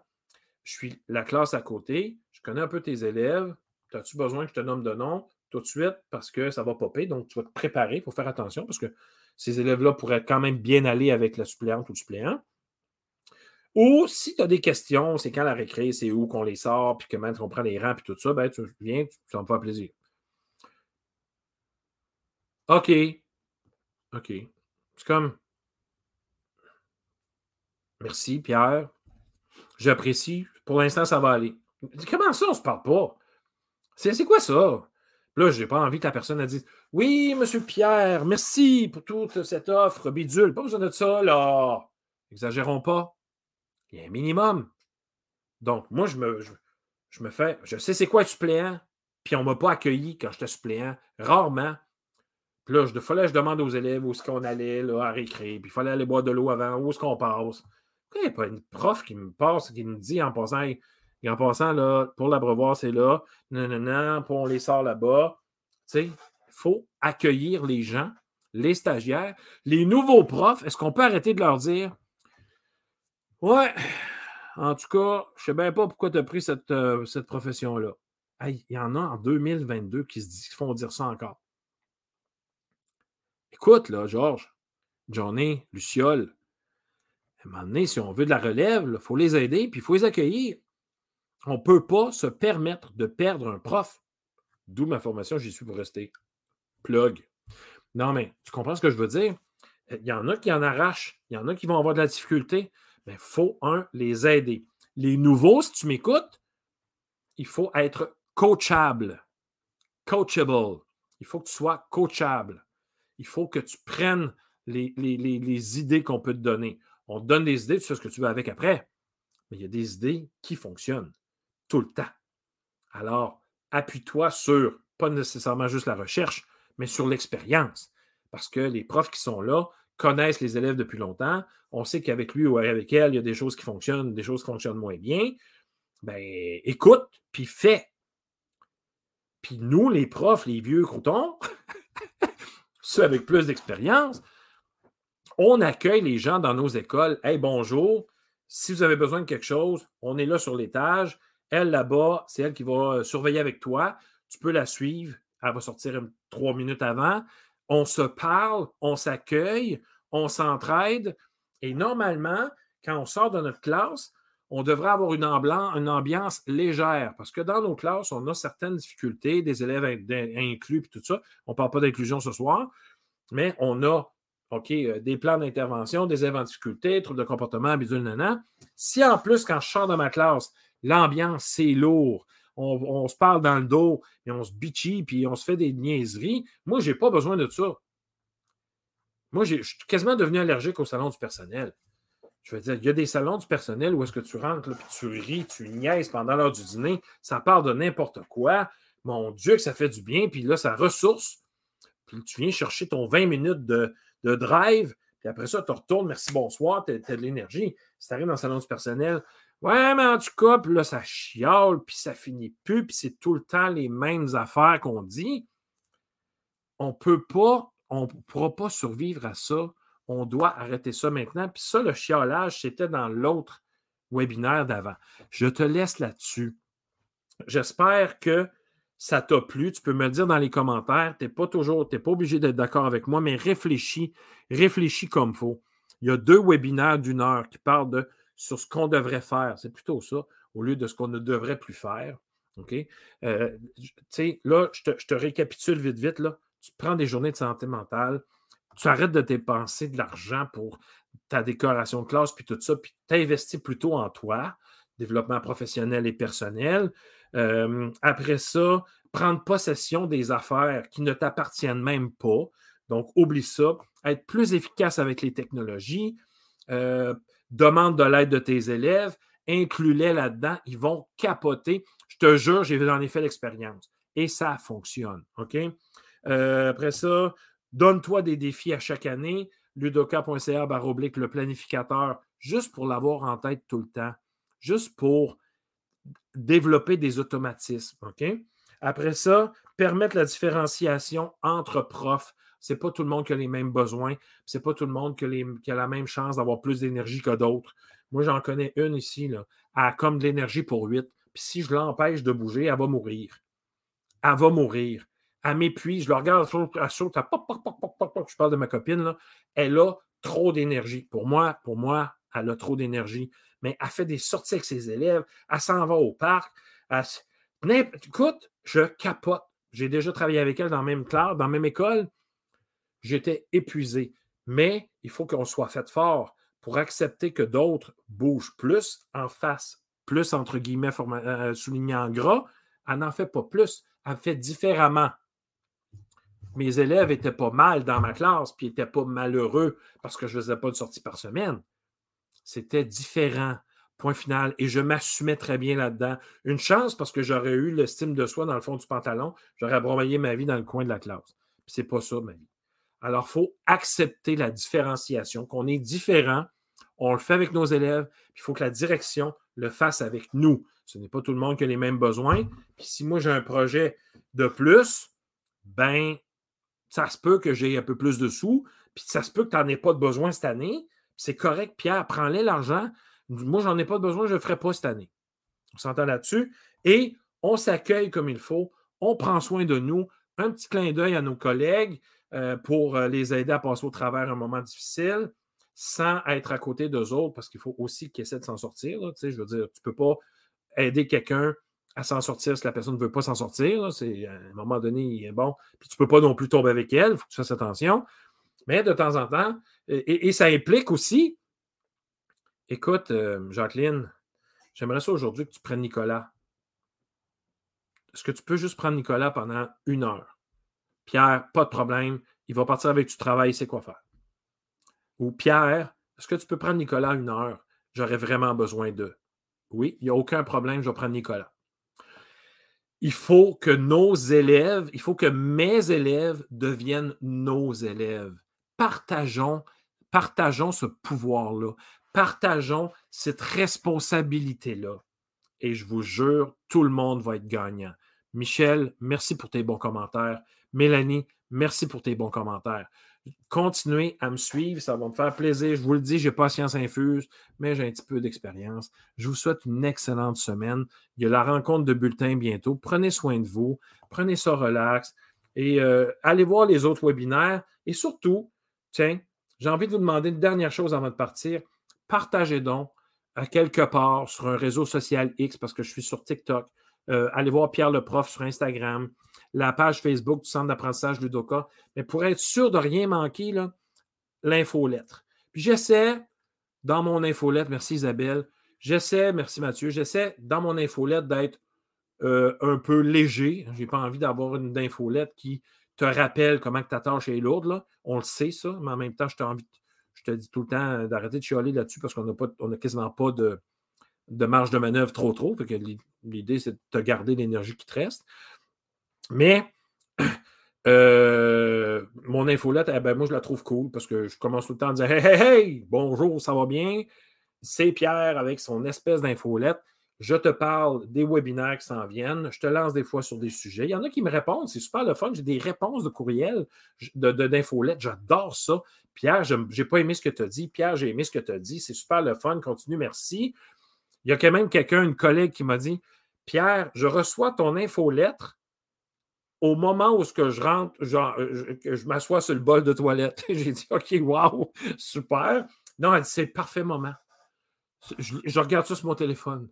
je suis la classe à côté, je connais un peu tes élèves, as-tu besoin que je te nomme de nom tout de suite? Parce que ça va popper, donc tu vas te préparer, il faire attention parce que ces élèves-là pourraient quand même bien aller avec la suppléante ou le suppléant. Ou si tu as des questions, c'est quand la récré, c'est où qu'on les sort, puis comment on prend les rangs, puis tout ça, ben tu viens, ça me fait plaisir. OK. OK. C'est comme. Merci, Pierre. J'apprécie. Pour l'instant, ça va aller. Comment ça, on se parle pas? C'est quoi ça? Là, je n'ai pas envie que la personne dise Oui, monsieur Pierre, merci pour toute cette offre bidule. Pas besoin de ça, là. Exagérons pas. Il y a un minimum. Donc, moi, je me, fais, je sais c'est quoi être suppléant, puis on ne m'a pas accueilli quand j'étais suppléant, rarement. Puis là, il fallait je demande aux élèves où est-ce qu'on allait là, à récréer, puis il fallait aller boire de l'eau avant, où est-ce qu'on passe. Il n'y a pas une prof qui me passe, qui me dit en passant, en passant, là, pour l'abreuvoir, c'est là, non, non, non, on les sort là-bas. Tu sais, il faut accueillir les gens, les stagiaires, les nouveaux profs. Est-ce qu'on peut arrêter de leur dire Ouais. En tout cas, je ne sais bien pas pourquoi tu as pris cette, euh, cette profession-là. il y en a en 2022 qui se font dire ça encore. Écoute, là, Georges, Johnny, Luciole, à un moment donné, si on veut de la relève, il faut les aider, puis il faut les accueillir. On ne peut pas se permettre de perdre un prof. D'où ma formation, j'y suis pour rester. Plug. Non, mais tu comprends ce que je veux dire? Il y en a qui en arrachent, il y en a qui vont avoir de la difficulté il faut, un, les aider. Les nouveaux, si tu m'écoutes, il faut être coachable. Coachable. Il faut que tu sois coachable. Il faut que tu prennes les, les, idées qu'on peut te donner. On te donne des idées, tu fais ce que tu veux avec après. Mais il y a des idées qui fonctionnent tout le temps. Alors, appuie-toi sur, pas nécessairement juste la recherche, mais sur l'expérience. Parce que les profs qui sont là connaissent les élèves depuis longtemps. On sait qu'avec lui ou avec elle, il y a des choses qui fonctionnent, des choses qui fonctionnent moins bien. Ben, écoute, puis fais. Puis nous, les profs, les vieux croutons, ceux avec plus d'expérience, on accueille les gens dans nos écoles. Hey, bonjour. Si vous avez besoin de quelque chose, on est là sur l'étage. Elle, là-bas, c'est elle qui va euh, surveiller avec toi. Tu peux la suivre. Elle va sortir trois minutes avant. On se parle, on s'accueille, on s'entraide. Et normalement, quand on sort de notre classe, on devrait avoir une, ambiance légère parce que dans nos classes, on a certaines difficultés, des élèves inclus et tout ça. On ne parle pas d'inclusion ce soir, mais on a OK, euh, des plans d'intervention, des en difficulté, troubles de comportement, bidule, nana. Si en plus, quand je sors de ma classe, l'ambiance, c'est lourd, on, se parle dans le dos, et on se bitchy, puis on se fait des niaiseries, moi, je n'ai pas besoin de ça. Moi, je suis quasiment devenu allergique au salon du personnel. Je veux dire, il y a des salons du personnel où est-ce que tu rentres, puis tu ris, tu niaises pendant l'heure du dîner, ça parle de n'importe quoi. Mon Dieu, que ça fait du bien, puis là, ça ressource. Puis tu viens chercher ton 20 minutes de, de drive, puis après ça, tu retournes, merci, bonsoir, tu as, de l'énergie. Si tu arrives dans le salon du personnel, ouais, mais en tout cas, puis là, ça chiale, puis ça finit plus, puis c'est tout le temps les mêmes affaires qu'on dit. On peut pas, on ne pourra pas survivre à ça. On doit arrêter ça maintenant. Puis ça, le chiolage, c'était dans l'autre webinaire d'avant. Je te laisse là-dessus. J'espère que ça t'a plu, tu peux me le dire dans les commentaires. Tu n'es pas toujours, pas obligé d'être d'accord avec moi, mais réfléchis, réfléchis comme il faut. Il y a deux webinaires d'une heure qui parlent de sur ce qu'on devrait faire. C'est plutôt ça, au lieu de ce qu'on ne devrait plus faire. OK? Euh, tu sais, là, je te, récapitule vite, vite. Tu prends des journées de santé mentale, tu arrêtes de dépenser de l'argent pour ta décoration de classe, puis tout ça, puis tu investis plutôt en toi, développement professionnel et personnel. Euh, après ça, prendre possession des affaires qui ne t'appartiennent même pas. Donc, oublie ça. Être plus efficace avec les technologies. Euh, demande de l'aide de tes élèves. Inclus-les là-dedans. Ils vont capoter. Je te jure, j'ai j'en ai fait l'expérience. Et ça fonctionne. OK? Euh, après ça, donne-toi des défis à chaque année. ludoka.ca le planificateur, juste pour l'avoir en tête tout le temps. Juste pour développer des automatismes. Après ça, permettre la différenciation entre profs. Ce n'est pas tout le monde qui a les mêmes besoins. Ce n'est pas tout le monde qui a, la même chance d'avoir plus d'énergie que d'autres. Moi, j'en connais une ici, là. Elle a comme de l'énergie pour huit. Puis si je l'empêche de bouger, elle va mourir. Elle va mourir. Elle m'épuise. Je la regarde, elle saute, je parle de ma copine, là. Elle a trop d'énergie. Pour moi, pour moi, elle a trop d'énergie mais elle fait des sorties avec ses élèves, elle s'en va au parc. Écoute, je capote. J'ai déjà travaillé avec elle dans la même classe, dans la même école. J'étais épuisé. Mais il faut qu'on soit fait fort pour accepter que d'autres bougent plus en face, plus entre guillemets euh, souligné en gras. Elle n'en fait pas plus. Elle fait différemment. Mes élèves n'étaient pas mal dans ma classe, puis n'étaient pas malheureux parce que je ne faisais pas de sortie par semaine. C'était différent. Point final. Et je m'assumais très bien là-dedans. Une chance parce que j'aurais eu l'estime de soi dans le fond du pantalon. J'aurais broyé ma vie dans le coin de la classe. Puis c'est pas ça, ma vie. Alors, il faut accepter la différenciation, qu'on est différent. On le fait avec nos élèves. Il faut que la direction le fasse avec nous. Ce n'est pas tout le monde qui a les mêmes besoins. Puis si moi j'ai un projet de plus, ben, ça se peut que j'ai un peu plus de sous. Puis ça se peut que tu n'en aies pas de besoin cette année. C'est correct, Pierre, prends-les l'argent. Moi, j'en ai pas besoin, je ne le ferai pas cette année. On s'entend là-dessus. Et on s'accueille comme il faut. On prend soin de nous. Un petit clin d'œil à nos collègues euh, pour euh, les aider à passer au travers un moment difficile sans être à côté d'eux autres parce qu'il faut aussi qu'ils essaient de s'en sortir. je veux dire, tu ne peux pas aider quelqu'un à s'en sortir si la personne ne veut pas s'en sortir. C'est à un moment donné, bon. Puis tu ne peux pas non plus tomber avec elle, il faut que tu fasses attention. Mais de temps en temps, et, ça implique aussi, écoute, euh, Jacqueline, j'aimerais ça aujourd'hui que tu prennes Nicolas. Est-ce que tu peux juste prendre Nicolas pendant une heure? Pierre, pas de problème, il va partir avec du travail, il sait quoi faire. Ou Pierre, est-ce que tu peux prendre Nicolas une heure? J'aurais vraiment besoin d'eux. Oui, il n'y a aucun problème, je vais prendre Nicolas. Il faut que nos élèves, il faut que mes élèves deviennent nos élèves partageons Partageons ce pouvoir-là. Partageons cette responsabilité-là. Et je vous jure, tout le monde va être gagnant. Michel, merci pour tes bons commentaires. Mélanie, merci pour tes bons commentaires. Continuez à me suivre, ça va me faire plaisir. Je vous le dis, je n'ai pas science infuse, mais j'ai un petit peu d'expérience. Je vous souhaite une excellente semaine. Il y a la rencontre de bulletin bientôt. Prenez soin de vous, prenez ça relax et euh, allez voir les autres webinaires. Et surtout, tiens, j'ai envie de vous demander une dernière chose avant de partir. Partagez donc à quelque part sur un réseau social X parce que je suis sur TikTok. Euh, allez voir Pierre le prof sur Instagram la page Facebook du Centre d'apprentissage Ludoka. Mais pour être sûr de rien manquer, l'infolettre. Puis j'essaie, dans mon infolettre, merci Isabelle, j'essaie, merci Mathieu, j'essaie dans mon infolettre d'être euh, un peu léger. Je n'ai pas envie d'avoir une infolette qui te rappelle comment ta tâche est lourde. Là. On le sait, ça, mais en même temps, je, envie, je te dis tout le temps d'arrêter de chialer là-dessus parce qu'on n'a quasiment pas de, de marge de manœuvre trop trop. L'idée, c'est de te garder l'énergie qui te reste. Mais euh, mon infolette, eh ben, moi, je la trouve cool parce que je commence tout le temps à dire Hey, hey, hey, bonjour, ça va bien? C'est Pierre avec son espèce d'infolette. Je te parle des webinaires qui s'en viennent. Je te lance des fois sur des sujets. Il y en a qui me répondent. C'est super le fun. J'ai des réponses de courriel d'infolette. De, J'adore ça. Pierre, je n'ai pas aimé ce que tu as dit. Pierre, j'ai aimé ce que tu as dit. C'est super le fun. Continue, merci. Il y a quand même quelqu'un, une collègue qui m'a dit Pierre, je reçois ton infolettre au moment où ce que je rentre, genre, euh, je, je m'assois sur le bol de toilette, j'ai dit OK, wow, super. Non, elle dit c'est le parfait moment. Je, regarde ça sur mon téléphone,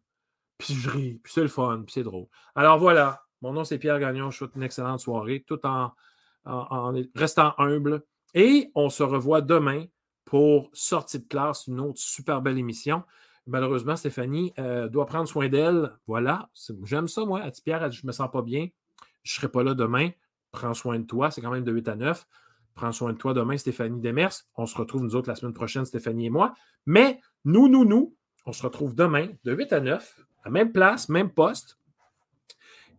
puis je ris, puis c'est le fun, puis c'est drôle. Alors voilà, mon nom c'est Pierre Gagnon, je souhaite une excellente soirée, tout en, restant humble. Et on se revoit demain pour Sortie de classe, une autre super belle émission. Malheureusement, Stéphanie euh, doit prendre soin d'elle. Voilà, j'aime ça, moi. Elle dit Pierre, je me sens pas bien. Je ne serai pas là demain. Prends soin de toi. C'est quand même de 8 à 9. Prends soin de toi demain, Stéphanie Demers. On se retrouve, nous autres, la semaine prochaine, Stéphanie et moi. Mais nous, nous, nous, on se retrouve demain de 8 à 9, à même place, même poste.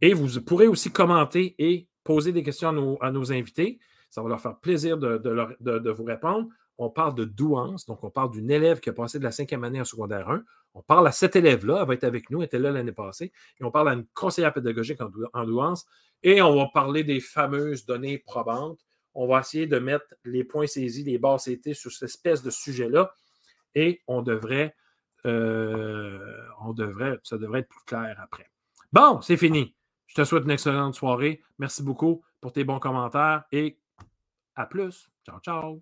Et vous pourrez aussi commenter et poser des questions à nos, invités. Ça va leur faire plaisir de, vous répondre. On parle de douance, donc on parle d'une élève qui a passé de la cinquième année en secondaire 1. On parle à cette élève-là, elle va être avec nous, elle était là l'année passée. Et on parle à une conseillère pédagogique en douance et on va parler des fameuses données probantes. On va essayer de mettre les points saisis, les barres CT sur cette espèce de sujet-là. Et on devrait, euh, on devrait, ça devrait être plus clair après. Bon, c'est fini. Je te souhaite une excellente soirée. Merci beaucoup pour tes bons commentaires et à plus. Ciao, ciao.